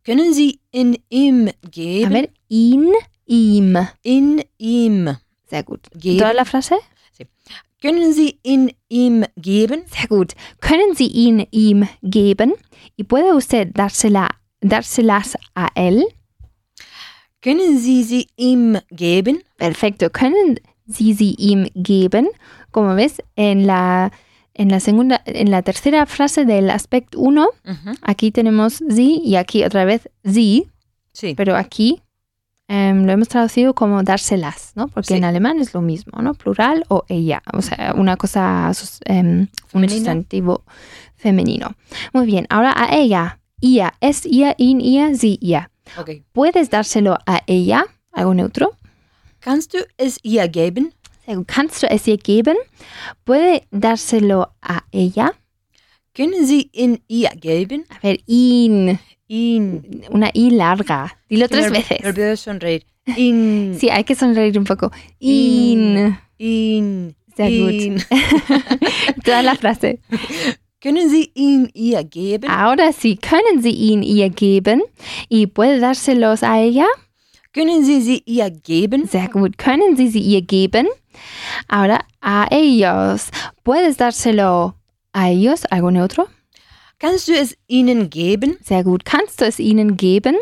Können Sie in ihm A geben? ver, in, ihm. In ihm. Sehr gut. Geben. ¿Toda la frase? Können Sie in ihm geben? Sehr gut. ¿Können Sie ihn ihm geben? ¿Y puede usted dársela, dárselas a él? Können Sie sie ihm geben? Perfecto. ¿Können Sie sie ihm geben? Como ves, en la, en la segunda, en la tercera frase del aspecto 1, Mhm. aquí tenemos sie y aquí otra vez sie, Sí. pero aquí em, lo hemos traducido como dárselas, ¿no? Porque Sí. en alemán es lo mismo, ¿no? Plural o ella, o sea, una cosa, em, un sustantivo femenino. Muy bien, ahora a ella, ella, es ihr, ihn, ihr, sie, ihr. Okay. ¿Puedes dárselo a ella? Algo neutro. Kannst du es ihr geben? Sehr gut. ¿Kannst du es ihr geben? ¿Puede dárselo a ella? Können Sie in ihr geben? A ver, ihn, In. Una I larga. Dilo tres Me olvi- Me veces. olvidé de sonreír. In. Sí, hay que sonreír un poco. In. In. Sehr gut. in. Toda la frase. Können Sie ihn ihr geben? Ahora sí, können Sie ihn ihr geben? ¿Y puede dárselos a ella? Können Sie sie ihr geben? Sehr gut. ¿Können Sie sie ihr geben? Ahora a ellos. ¿Puedes dárselo a ellos? ¿Algo neutro? Kannst du es ihnen geben? Sehr gut. ¿Kannst du es ihnen geben?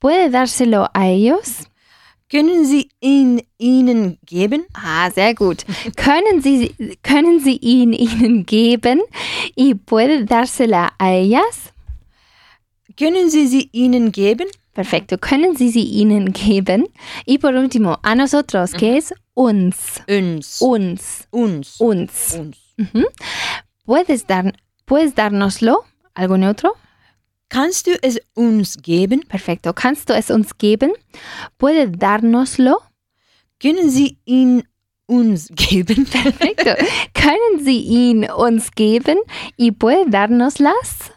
¿Puede dárselo a ellos? Können Sie ihn ihnen geben? Ah, sehr gut. können, Sie, können Sie ihn ihnen geben? ¿Y puede dársela a ellas? Können Sie sie ihnen geben? Perfecto. ¿Können Sie sie ihnen geben? Y por último, a nosotros, que es uns. Uns. Uns. Uns. Uns. Uns. Ujú. ¿Puedes, dar, ¿Puedes dárnoslo? ¿Algo neutro? Kannst du es uns geben? Perfecto. ¿Kannst du es uns geben? ¿Puede dárnoslo? Können Sie ihn uns geben? Perfecto. ¿Können Sie ihn uns geben? ¿Y puede dárnoslas?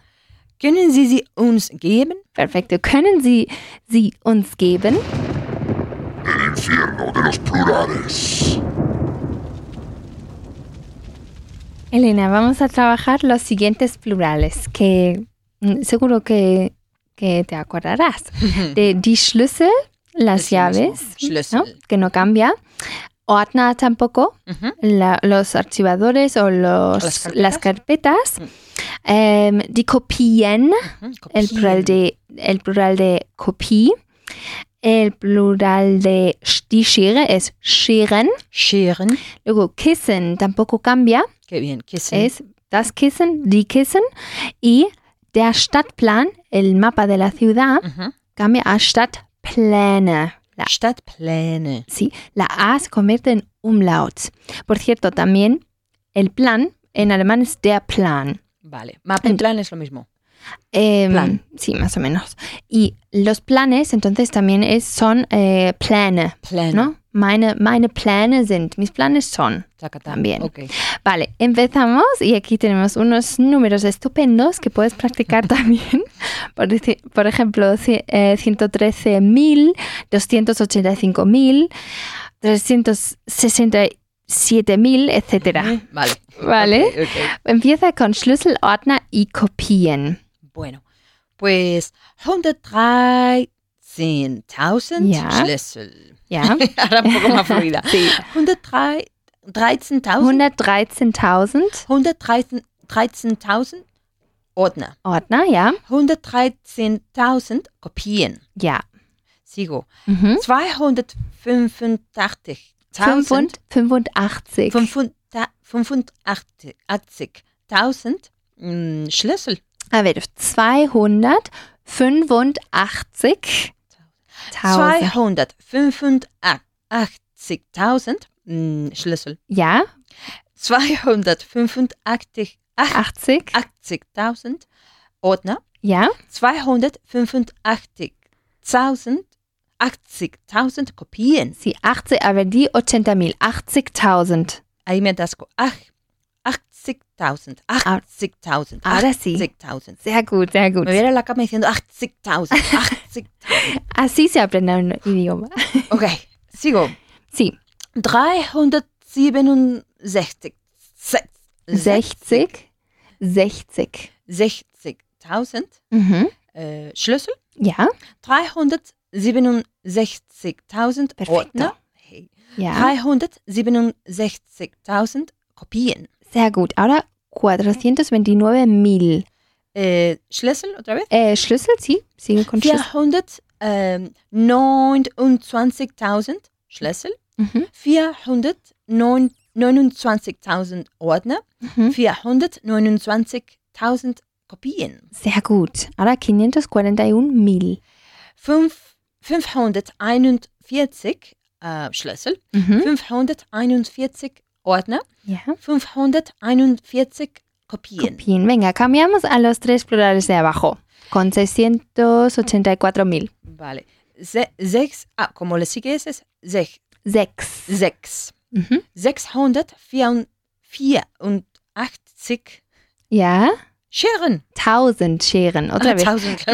Können Sie sie uns geben? Perfecto. ¿Können Sie sie uns geben? El infierno de los plurales. Elena, vamos a trabajar los siguientes plurales que seguro que, que te acordarás. De die Schlüssel, las llaves, Schlüssel. ¿no? que no cambia. Ordner tampoco. Ujú. la- los archivadores o los, Las carpetas. las carpetas. Mm. Em, die Kopien, Ujú, el Kopien. plural de, el plural de Kopie. El plural de die Schere es Scheren. Scheren. Luego Kissen tampoco cambia, Qué bien. Kissen. es das Kissen, die Kissen. Y der Stadtplan, el mapa de la ciudad, cambia a Stadtpläne. La, Stadtpläne. sí, la A se convierte en umlaut. Por cierto, también el plan en alemán es der Plan. Vale. Mappenplan es lo mismo. Em, Plan. Sí, más o menos. Y los planes, entonces también es, son eh, Pläne, Pläne. ¿no? Meine, meine Pläne sind, mis planes son. También. Vale, empezamos y aquí tenemos unos números estupendos que puedes practicar también. Por, por ejemplo, eh, 113.000, 285.000, 367.000, etcétera. Ujú, Vale. Vale. Ok, ok. Empieza con Schlüssel, Ordner y Kopien. Bueno, pues 113.000 Ja. Schlüssel. Ja. Ahora un poco más fluida. Sí. 113.000 113.000 113.000 Ordner. Ordner, ja. 113.000 Kopien. Ja. Sigo. Mhm. 285.000 Fünfund- 85. 85.000 mm, Schlüssel. Er wird auf 285.000. 285.000 Schlüssel. Ja. 285.000 80.000 Ordner. Ja. 285.000 80.000 Kopien. Sie 80, aber die 80.000. 80.000. Hay me das 80.000 80.000. 80.000. Ahora sí. 80.000. Sehr gut, sehr gut. Me a la cama diciendo 80.000. 80.000. Así se aprende un idioma. Ok, sigo. Sí, 367. Se- 60. 60. 60.000 Mhm. äh, Schlüssel. Ja, 367.000 Perfetto. Ordner. Hey. ja. 367.000 Kopien. Sehr gut. Ahora 429.000. Äh, Schlüssel otra vez. Eh, Schlüssel, sí, sigue con Schlüssel. 429.000 Schlüssel. Mhm. 429.000 Ordner. Mhm. 429.000 Kopien. Sehr gut. Ahora 541.000. Fünf, 541 äh, Schlüssel. Mhm. 541 Ordner. Ja. 541 Kopien. Bien, venga, cambiamos a los tres plurales de abajo. Con 684.000. Vale. Se, sechs, ah, como le sigue es, es sech, Sechs. sechs. Mhm. 684 Ja. Scheren. 1000 Scheren. Otra Ah, vez. 1000.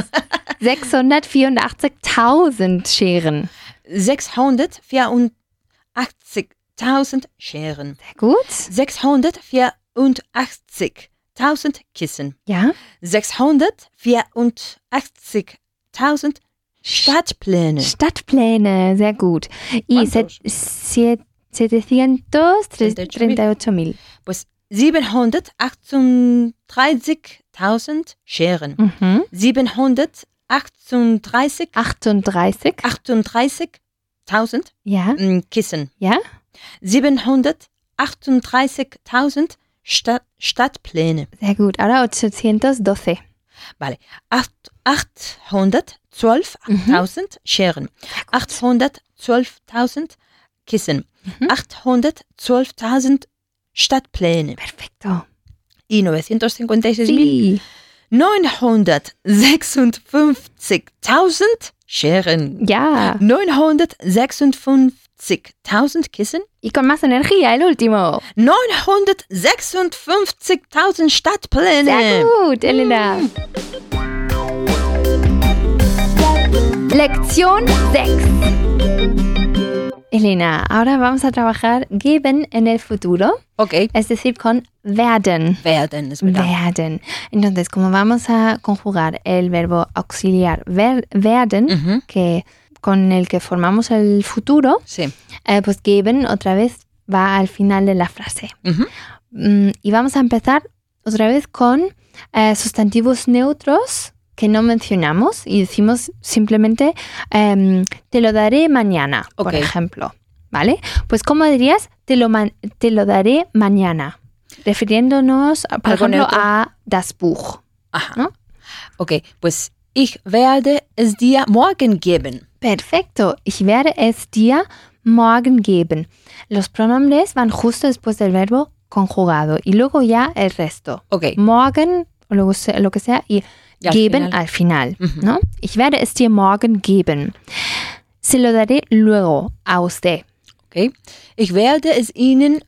684.000 Scheren. 684.000 Scheren. Sehr gut. 684.000 Kissen. Ja. 684.000 Stadtpläne. Stadtpläne. Sehr gut. Y se- ¿Cuántos? sie- 738.000. Pues 738.000 Scheren. Mhm. 738 38. 38.000 Ja. Kissen. Ja. 738.000 Stadt, Stadtpläne. Sehr gut. Ahora 812. Vale. Acht- 812.000 Scheren. 812.000 Kissen. 812.000 Stadtpläne. Perfecto. Y 956.000 Sí. 956.000 Scheren. Ya. 956.000 Kissen. Y con más energía, el último. 956.000 Stadtpläne. Sehr gut, Elena. Lección 6. Elena, ahora vamos a trabajar geben en el futuro, Ok. es decir, con werden. Werden es verdad. Werden. Entonces, como vamos a conjugar el verbo auxiliar ver- werden, Ujú. que, con el que formamos el futuro, Sí. eh, pues geben otra vez va al final de la frase. Mm, y vamos a empezar otra vez con eh, sustantivos neutros que no mencionamos y decimos simplemente em, te lo daré mañana, por ejemplo. ¿Vale? Pues ¿cómo dirías te lo, te lo daré mañana? Refiriéndonos, por Algo ejemplo, neutro. a das Buch. Ajá. ¿No? Ok, pues ich werde es dir morgen geben. Perfecto. Ich werde es dir morgen geben. Los pronombres van justo después del verbo conjugado y luego ya el resto. Ok. morgen o lo, que sea y, al geben final. al final. Ujú. ¿no? Ich werde es dir morgen geben. Se lo daré luego a usted. Ok. Ich werde es ihnen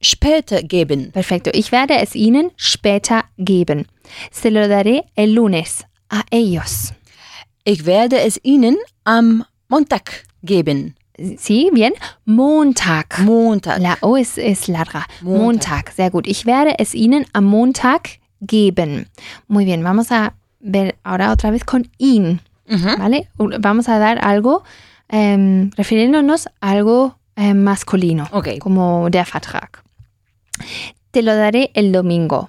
später geben. Perfecto. Ich werde es Ihnen später geben. Se lo daré el lunes a ellos. Ich werde es ihnen am Montag geben. ¿Sí? Bien. Montag. Montag. La O es, es larga. Montag. Montag. Sehr gut. Ich werde es Ihnen am Montag geben. Muy bien. Vamos a ver ahora otra vez con ihn. Ujú. ¿Vale? Un- Vamos a dar algo, em, refiriéndonos a algo em, masculino, Ok. como der Vertrag. Te lo daré el domingo.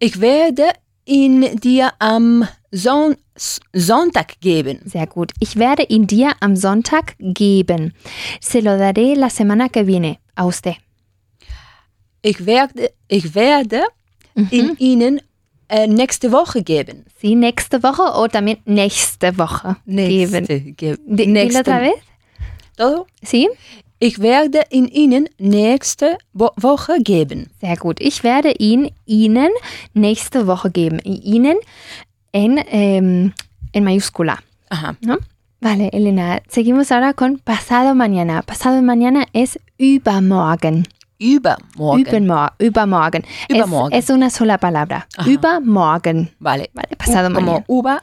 Ich werde ihn dir am Son Sonntag geben. Sehr gut. Ich werde ihn dir am Sonntag geben. Se lo daré la semana que viene a usted. Ich werde, ich werde ihn ihnen äh, nächste Woche geben. Sí, nächste Woche o también nächste Woche geben. ge dilo otra vez. Todo? Sí, Ich werde ihn ihnen nächste Wo Woche geben. sehr gut. Ich werde ihn Ihnen nächste Woche geben. Ihnen en, em, en mayúscula. Aha. ¿no? Vale, Elena, seguimos ahora con pasado mañana. Pasado mañana es übermorgen. Übermorgen. Übermor- übermorgen. Es- Übermorgen. Es, una sola palabra. Ajá. Übermorgen. vale. Vale, pasado U- como mañana. Uber.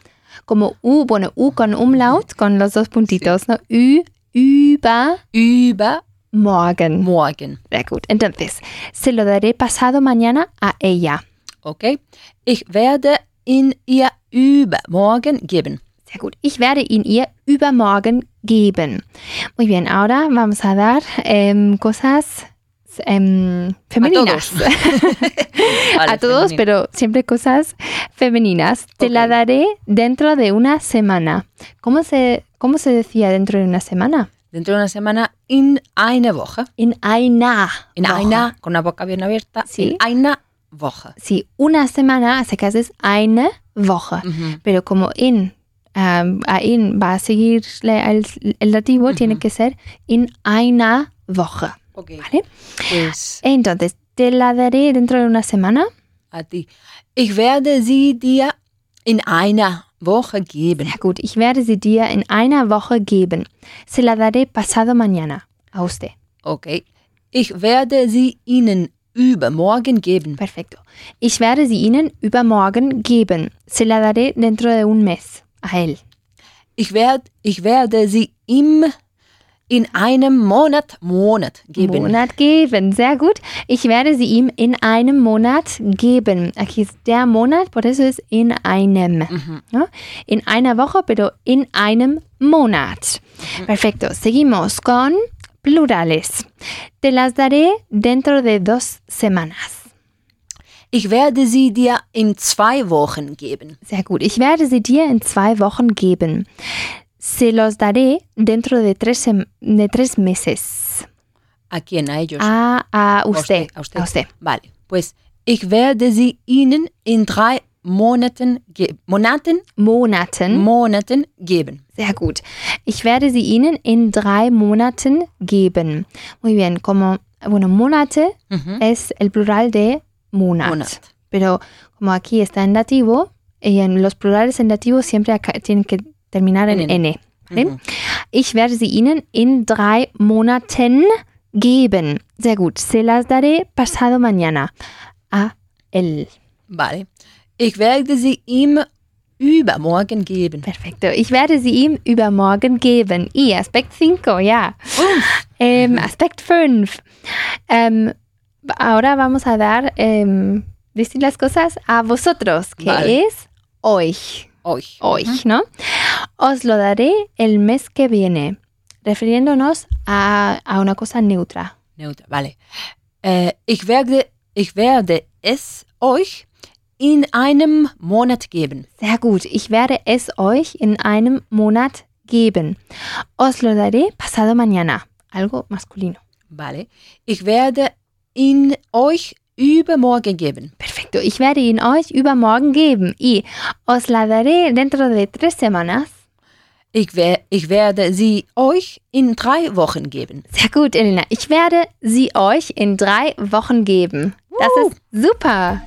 Como U, bueno, U con umlaut, con los dos puntitos, ¿no? Ü, übermorgen. Übermorgen. Sehr gut. Entonces, se lo daré pasado mañana a ella. Okay. Ich werde ihn ihr übermorgen geben. Sehr gut. Ich werde ihn ihr übermorgen geben. Muy bien, ahora vamos a dar em, cosas em, femeninas. Vale, a todos, pero siempre cosas femeninas. Te la daré dentro de una semana. ¿Cómo se, ¿Cómo se decía dentro de una semana? Dentro de una semana, in eine Woche. In einer. In Woche. einer, con la boca bien abierta. Sí. In einer Woche. Sí, una semana, así que haces eine Woche. Ujú. Pero como in, um, a in va a seguir el, el dativo, Ujú. tiene que ser in einer Woche. Okay. ¿Vale? Pues Entonces, te la daré dentro de una semana. a ti. Ich werde sie dir in einer Woche geben. Sehr gut, ich werde sie dir in einer Woche geben. Se la daré pasado mañana a usted. Okay. Ich werde sie ihnen übermorgen geben. Perfecto. Ich werde sie Ihnen übermorgen geben. Se la daré dentro de un mes. A él. Ich, werd, ich werde sie ihm in einem Monat, Monat geben. Monat geben. Sehr gut. Ich werde sie ihm in einem Monat geben. Aquí es der Monat, por eso es in einem. ¿no? In einer Woche, pero in einem Monat. Perfecto. Seguimos con plurales. Te las daré dentro de dos semanas. Ich werde sie dir in zwei Wochen geben. Sehr gut. Ich werde sie dir in zwei Wochen geben. Se los daré dentro de tres, de tres meses. ¿A quién? A ellos. A, a usted. A usted. A usted. Vale. Pues ich werde sie Ihnen in drei Monaten, ge Monaten, Monaten. Monaten geben. Sehr gut. Ich werde sie Ihnen in drei Monaten geben. Muy bien. Como, bueno, Monate es el plural de Monat. Monat. Pero como aquí está en dativo, y en los plurales en dativo siempre tienen que terminar en N. ¿vale? Ich werde sie Ihnen in drei Monaten geben. Sehr gut. Se las daré pasado mañana. A él. Vale. Ich werde sie ihm übermorgen geben. Perfecto. Ich werde sie ihm übermorgen geben. Y Aspekt 5, ja. Ähm, Aspekt 5. Ähm, ahora vamos a dar ähm, decir las cosas a vosotros, que Vale. es euch. Euch. Euch, ¿no? Os lo daré el mes que viene, refiriéndonos a, a una cosa neutra. Neuter. Vale. Äh, ich, werde, ich werde es euch in einem Monat geben. Sehr gut. Ich werde es euch in einem Monat geben. Os lo daré pasado mañana. Algo masculino. Vale. Ich werde ihn euch übermorgen geben. Perfecto. Ich werde ihn euch übermorgen geben. Y os la daré dentro de tres semanas. Ich, wer, ich werde sie euch in drei Wochen geben. Sehr gut, Elena. Ich werde sie euch in drei Wochen geben. Das ist super.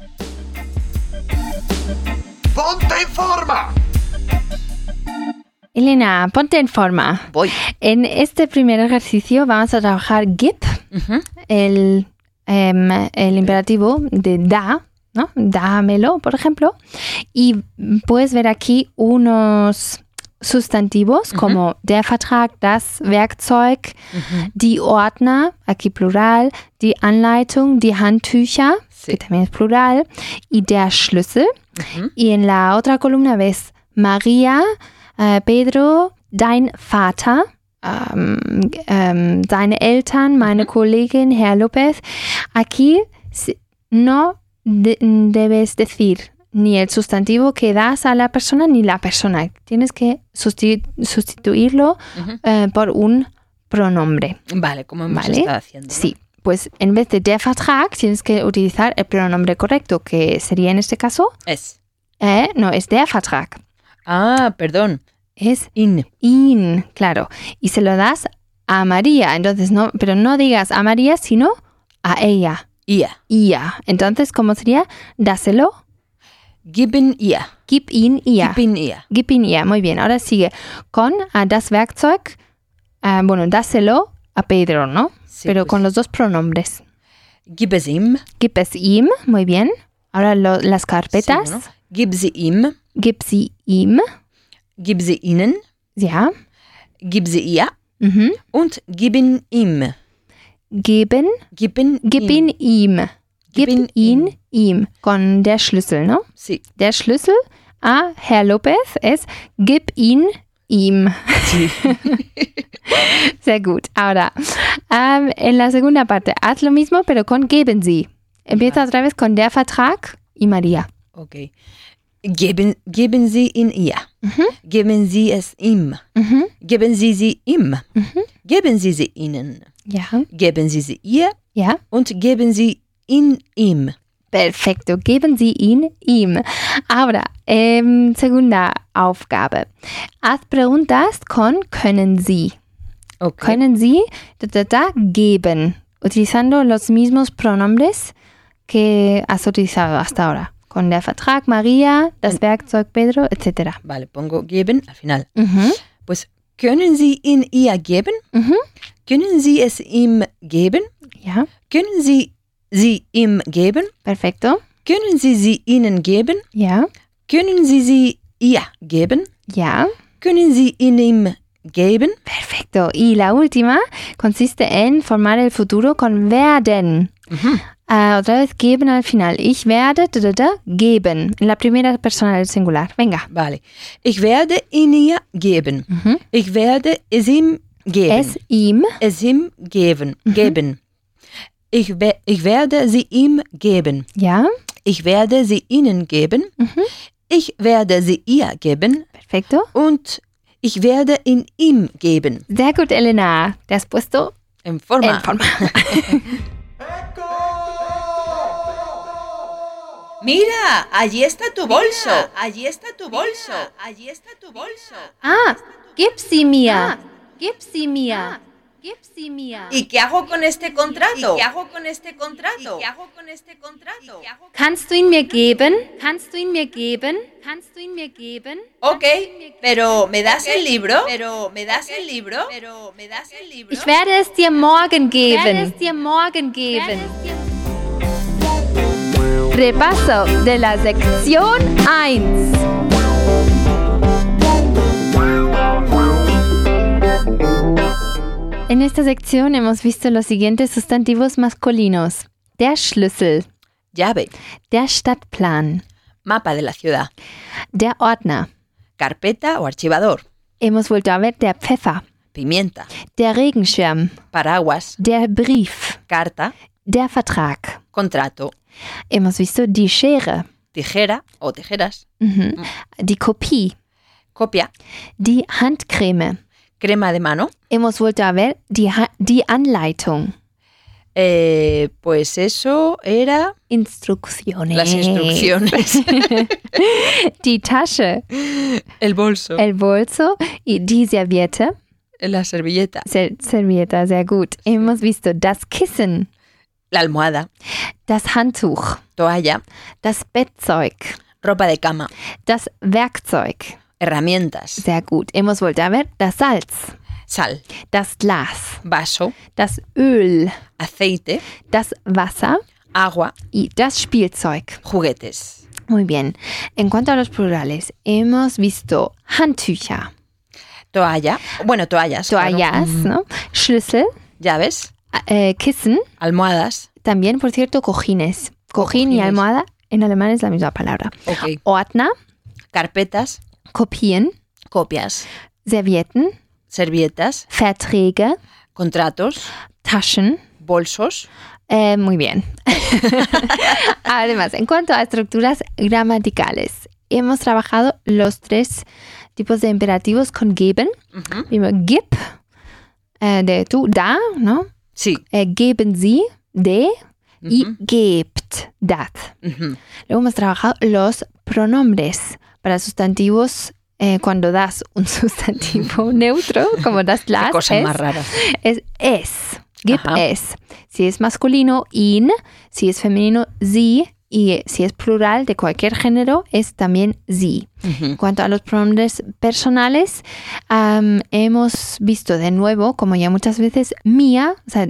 ¡Ponte en forma! Elena, ponte en forma. Voy. En este primer ejercicio vamos a trabajar gib, el, em, el imperativo de da, ¿no? Dámelo, por ejemplo. Y puedes ver aquí unos sustantivos como der Vertrag, das Werkzeug, die Ordner, aquí plural, die Anleitung, die Handtücher, Sí. que también es plural, y der Schlüssel. Y en la otra columna ves María, äh, Pedro, dein Vater, ähm, ähm, deine Eltern, meine Kollegin, Herr López. Aquí no de- debes decir ni el sustantivo que das a la persona ni la persona. Tienes que susti- sustituirlo eh, por un pronombre. Vale, como hemos Vale. estado haciendo. ¿no? Sí, pues en vez de der Vertrag tienes que utilizar el pronombre correcto, que sería en este caso, Es. eh, no, es der Vertrag. Ah, perdón. Es In. in, claro. Y se lo das a María. Entonces, no, pero no digas a María, sino a ella. Ihr. Ia. Entonces, ¿cómo sería? Dáselo. Geben ihr. Gib ihn ihr. Geben ihr. Gib ihn ihr. Muy bien. Ahora sigue con ah, das Werkzeug. ah, bueno, dáselo a Pedro, ¿no? Sí, pero pues. con los dos pronombres. Gib es ihm. Gib es ihm. Muy bien. Ahora lo- las Sí, carpetas. ¿no? Gib sie ihm. Gib sie ihm. Gib sie ihnen. Ja. Gib sie ihr. Mhm. Und geben ihm. Geben. Gib ihn ihm. Gib ihn ihn ihm. Con der Schlüssel, ¿no? Sí. Der Schlüssel a Herr López es gib ihn ihm. Sí. Sehr gut. Ahora, ähm, en la segunda parte, haz lo mismo, pero con geben Sie. Empieza otra vez con der Vertrag y María. Okay. Geben, geben Sie ihn ihr. Geben Sie es ihm. Mhm. Geben Sie sie ihm. Geben Sie sie ihnen. Ja. Geben Sie sie ihr. Ja. Und geben Sie ihn ihm. Perfecto. Geben Sie ihn ihm. Ahora, em, segunda Aufgabe. Haz preguntas con können Sie. Okay. Können Sie da, da, da, geben, utilizando los mismos pronombres que has utilizado hasta ahora. Con der Vertrag, María, das Werkzeug, Pedro, etc. Vale, pongo geben al final. Mhm. Pues, können Sie ihn ihr geben? Mhm. Können Sie es ihm geben? Ja. Können Sie sie ihm geben? Perfecto. Können Sie sie ihnen geben? Ja. Können Sie sie ihr geben? Ja. Können Sie ihn ihm geben? Perfecto. Y la última consiste en formar el futuro con werden. Ah, otra vez geben al final. Ich werde da, da, da, geben. En la primera persona del singular. Venga. Vale. Ich werde ihn ihr geben. Ich werde es ihm geben. Es ihm. es ihm geben. geben. Ich, we ich werde sie ihm geben. Ja. Ich werde sie ihnen geben. Ich werde sie ihr geben. Perfecto. Und ich werde ihn ihm geben. Sehr gut, Elena. Te has puesto En forma. en forma. Mira, allí está tu bolso. allí está tu bolso. Allí está tu bolso. Ah, gib sie mir. Gib sie mir. Gib sie mir. ¿Y qué hago con este contrato? ¿Y qué hago con este contrato? ¿Y qué hago con este contrato? Kannst du ihn mir geben? Kannst du ihn mir geben? Kannst du ihn mir geben? Ok, pero ¿me das el libro? Pero ¿me das el libro? Pero ¿me das el libro? Ich werde es dir morgen geben. werde es dir morgen geben. Repaso de la sección 1. En esta sección hemos visto los siguientes sustantivos masculinos. Der Schlüssel, Llave, der Stadtplan, mapa de la ciudad, der Ordner. carpeta o archivador, Hemos vuelto a ver der Pfeffer, pimienta, der Regenschirm, paraguas, der Brief, carta, der Vertrag. contrato, Hemos visto die Schere, tijera o tijeras, mhm. die Kopie, copia, die Handcreme. Crema de mano. Hemos vuelto a ver die, die Anleitung, Eh, pues eso era Instruktionen. las instrucciones. Die Tasche, El bolso, el bolso y die Serviette. la servilleta, Ser Serviette, sehr gut. Hemos visto das Kissen, la almohada, das Handtuch, toalla, das Bettzeug, ropa de cama, das Werkzeug. Herramientas, Sehr gut. Hemos vuelto. A ver das Salz, sal, das Glas, vaso, das Öl, aceite, das Wasser. Agua, y das Spielzeug. juguetes, Muy bien. En cuanto a los plurales, hemos visto Handtücher, toalla, bueno, toallas, claro. toallas, Mm, ¿no? Schlüssel, llaves, eh, Kissen, almohadas, también, por cierto, cojines. Cojín y Cojines. almohada en alemán es la misma palabra. ok, Ordner, carpetas, Kopien, copias, Servietten, servilletas, Verträge, contratos, Taschen. bolsos, Eh, muy bien. Además, en cuanto a estructuras gramaticales, hemos trabajado los tres tipos de imperativos con geben. Ujú. Primero, gib, eh, de tú, da, ¿no? sí, Eh, geben sie, de, y Ujú. gebt, dat. Luego hemos trabajado los pronombres para sustantivos. eh, cuando das un sustantivo neutro, como das las, cosas es, más raras. es es. Gib Ajá. es. Si es masculino, in. Si es femenino, sie. Y si es plural de cualquier género, es también sie. Ujú. En cuanto a los pronombres personales, hemos visto de nuevo, como ya muchas veces, mía, o sea,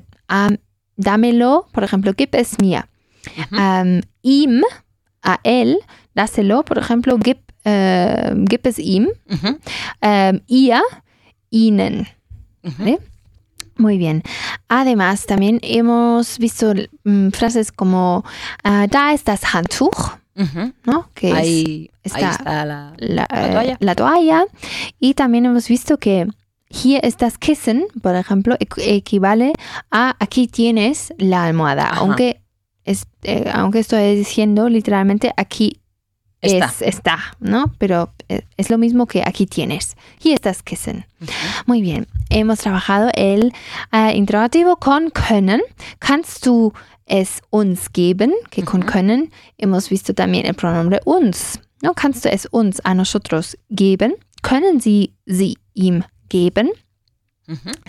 dámelo, por ejemplo, gib es mía. Ihm, a él, dáselo, por ejemplo, gib, eh, gib es ihm. Am, ihr, ihnen. Muy bien. Además, también hemos visto mm, frases como ah, da ist das Handtuch. ¿no? Que es Ahí, ahí está- está la, la, la eh, toalla. la toalla. Y también hemos visto que hier ist das Kissen, por ejemplo, equ- equivale a aquí tienes la almohada. Ajá. Aunque, es, eh, aunque estoy diciendo literalmente aquí Está. es- está, ¿no? Pero eh, es lo mismo que aquí tienes. Ist das Kissen. Muy bien. Hemos trabajado el eh, interrogativo con können. Kannst du es uns geben? Que con Ujú. können hemos visto también el pronombre uns. ¿no? Kannst du es uns a nosotros geben? Können sie sie ihm geben?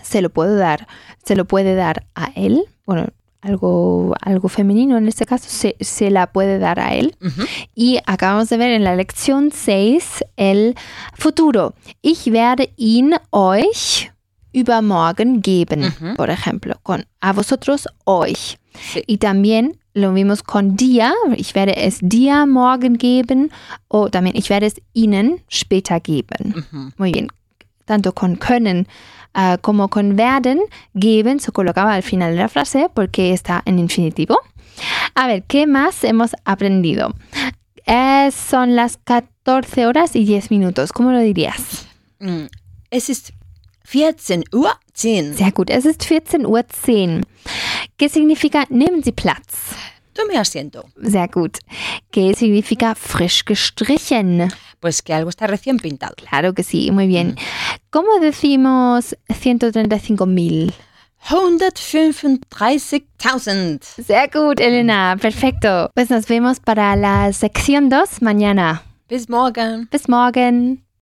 Se lo puedo dar. Se lo puede dar a él. Bueno, algo, algo femenino en este caso. Se, se la puede dar a él. Ujú. Y acabamos de ver en la lección 6 el futuro. Ich werde ihn euch übermorgen geben, Ujú. por ejemplo, con a vosotros euch. Sí. Y también lo vimos con día. Ich werde es dir morgen geben. O también ich werde es ihnen später geben. Ujú. Muy bien. Tanto con können ah, como con werden geben se colocaba al final de la frase porque está en infinitivo. A ver, ¿qué más hemos aprendido? Eh, son las 14 horas y 10 minutos. ¿Cómo lo dirías? Mm, Es ist 14 Uhr 10. Sehr gut. Es ist 14 Uhr 10. ¿Qué significa nehmen Sie Platz? Tome asiento. Sehr gut. ¿Qué significa frisch gestrichen? Pues que algo está recién pintado. Claro que sí, muy bien. ¿Cómo decimos 135.000? 135.000. Sehr gut, Elena. Perfecto. Pues nos vemos para la sección 2 mañana. Bis morgen. Bis morgen.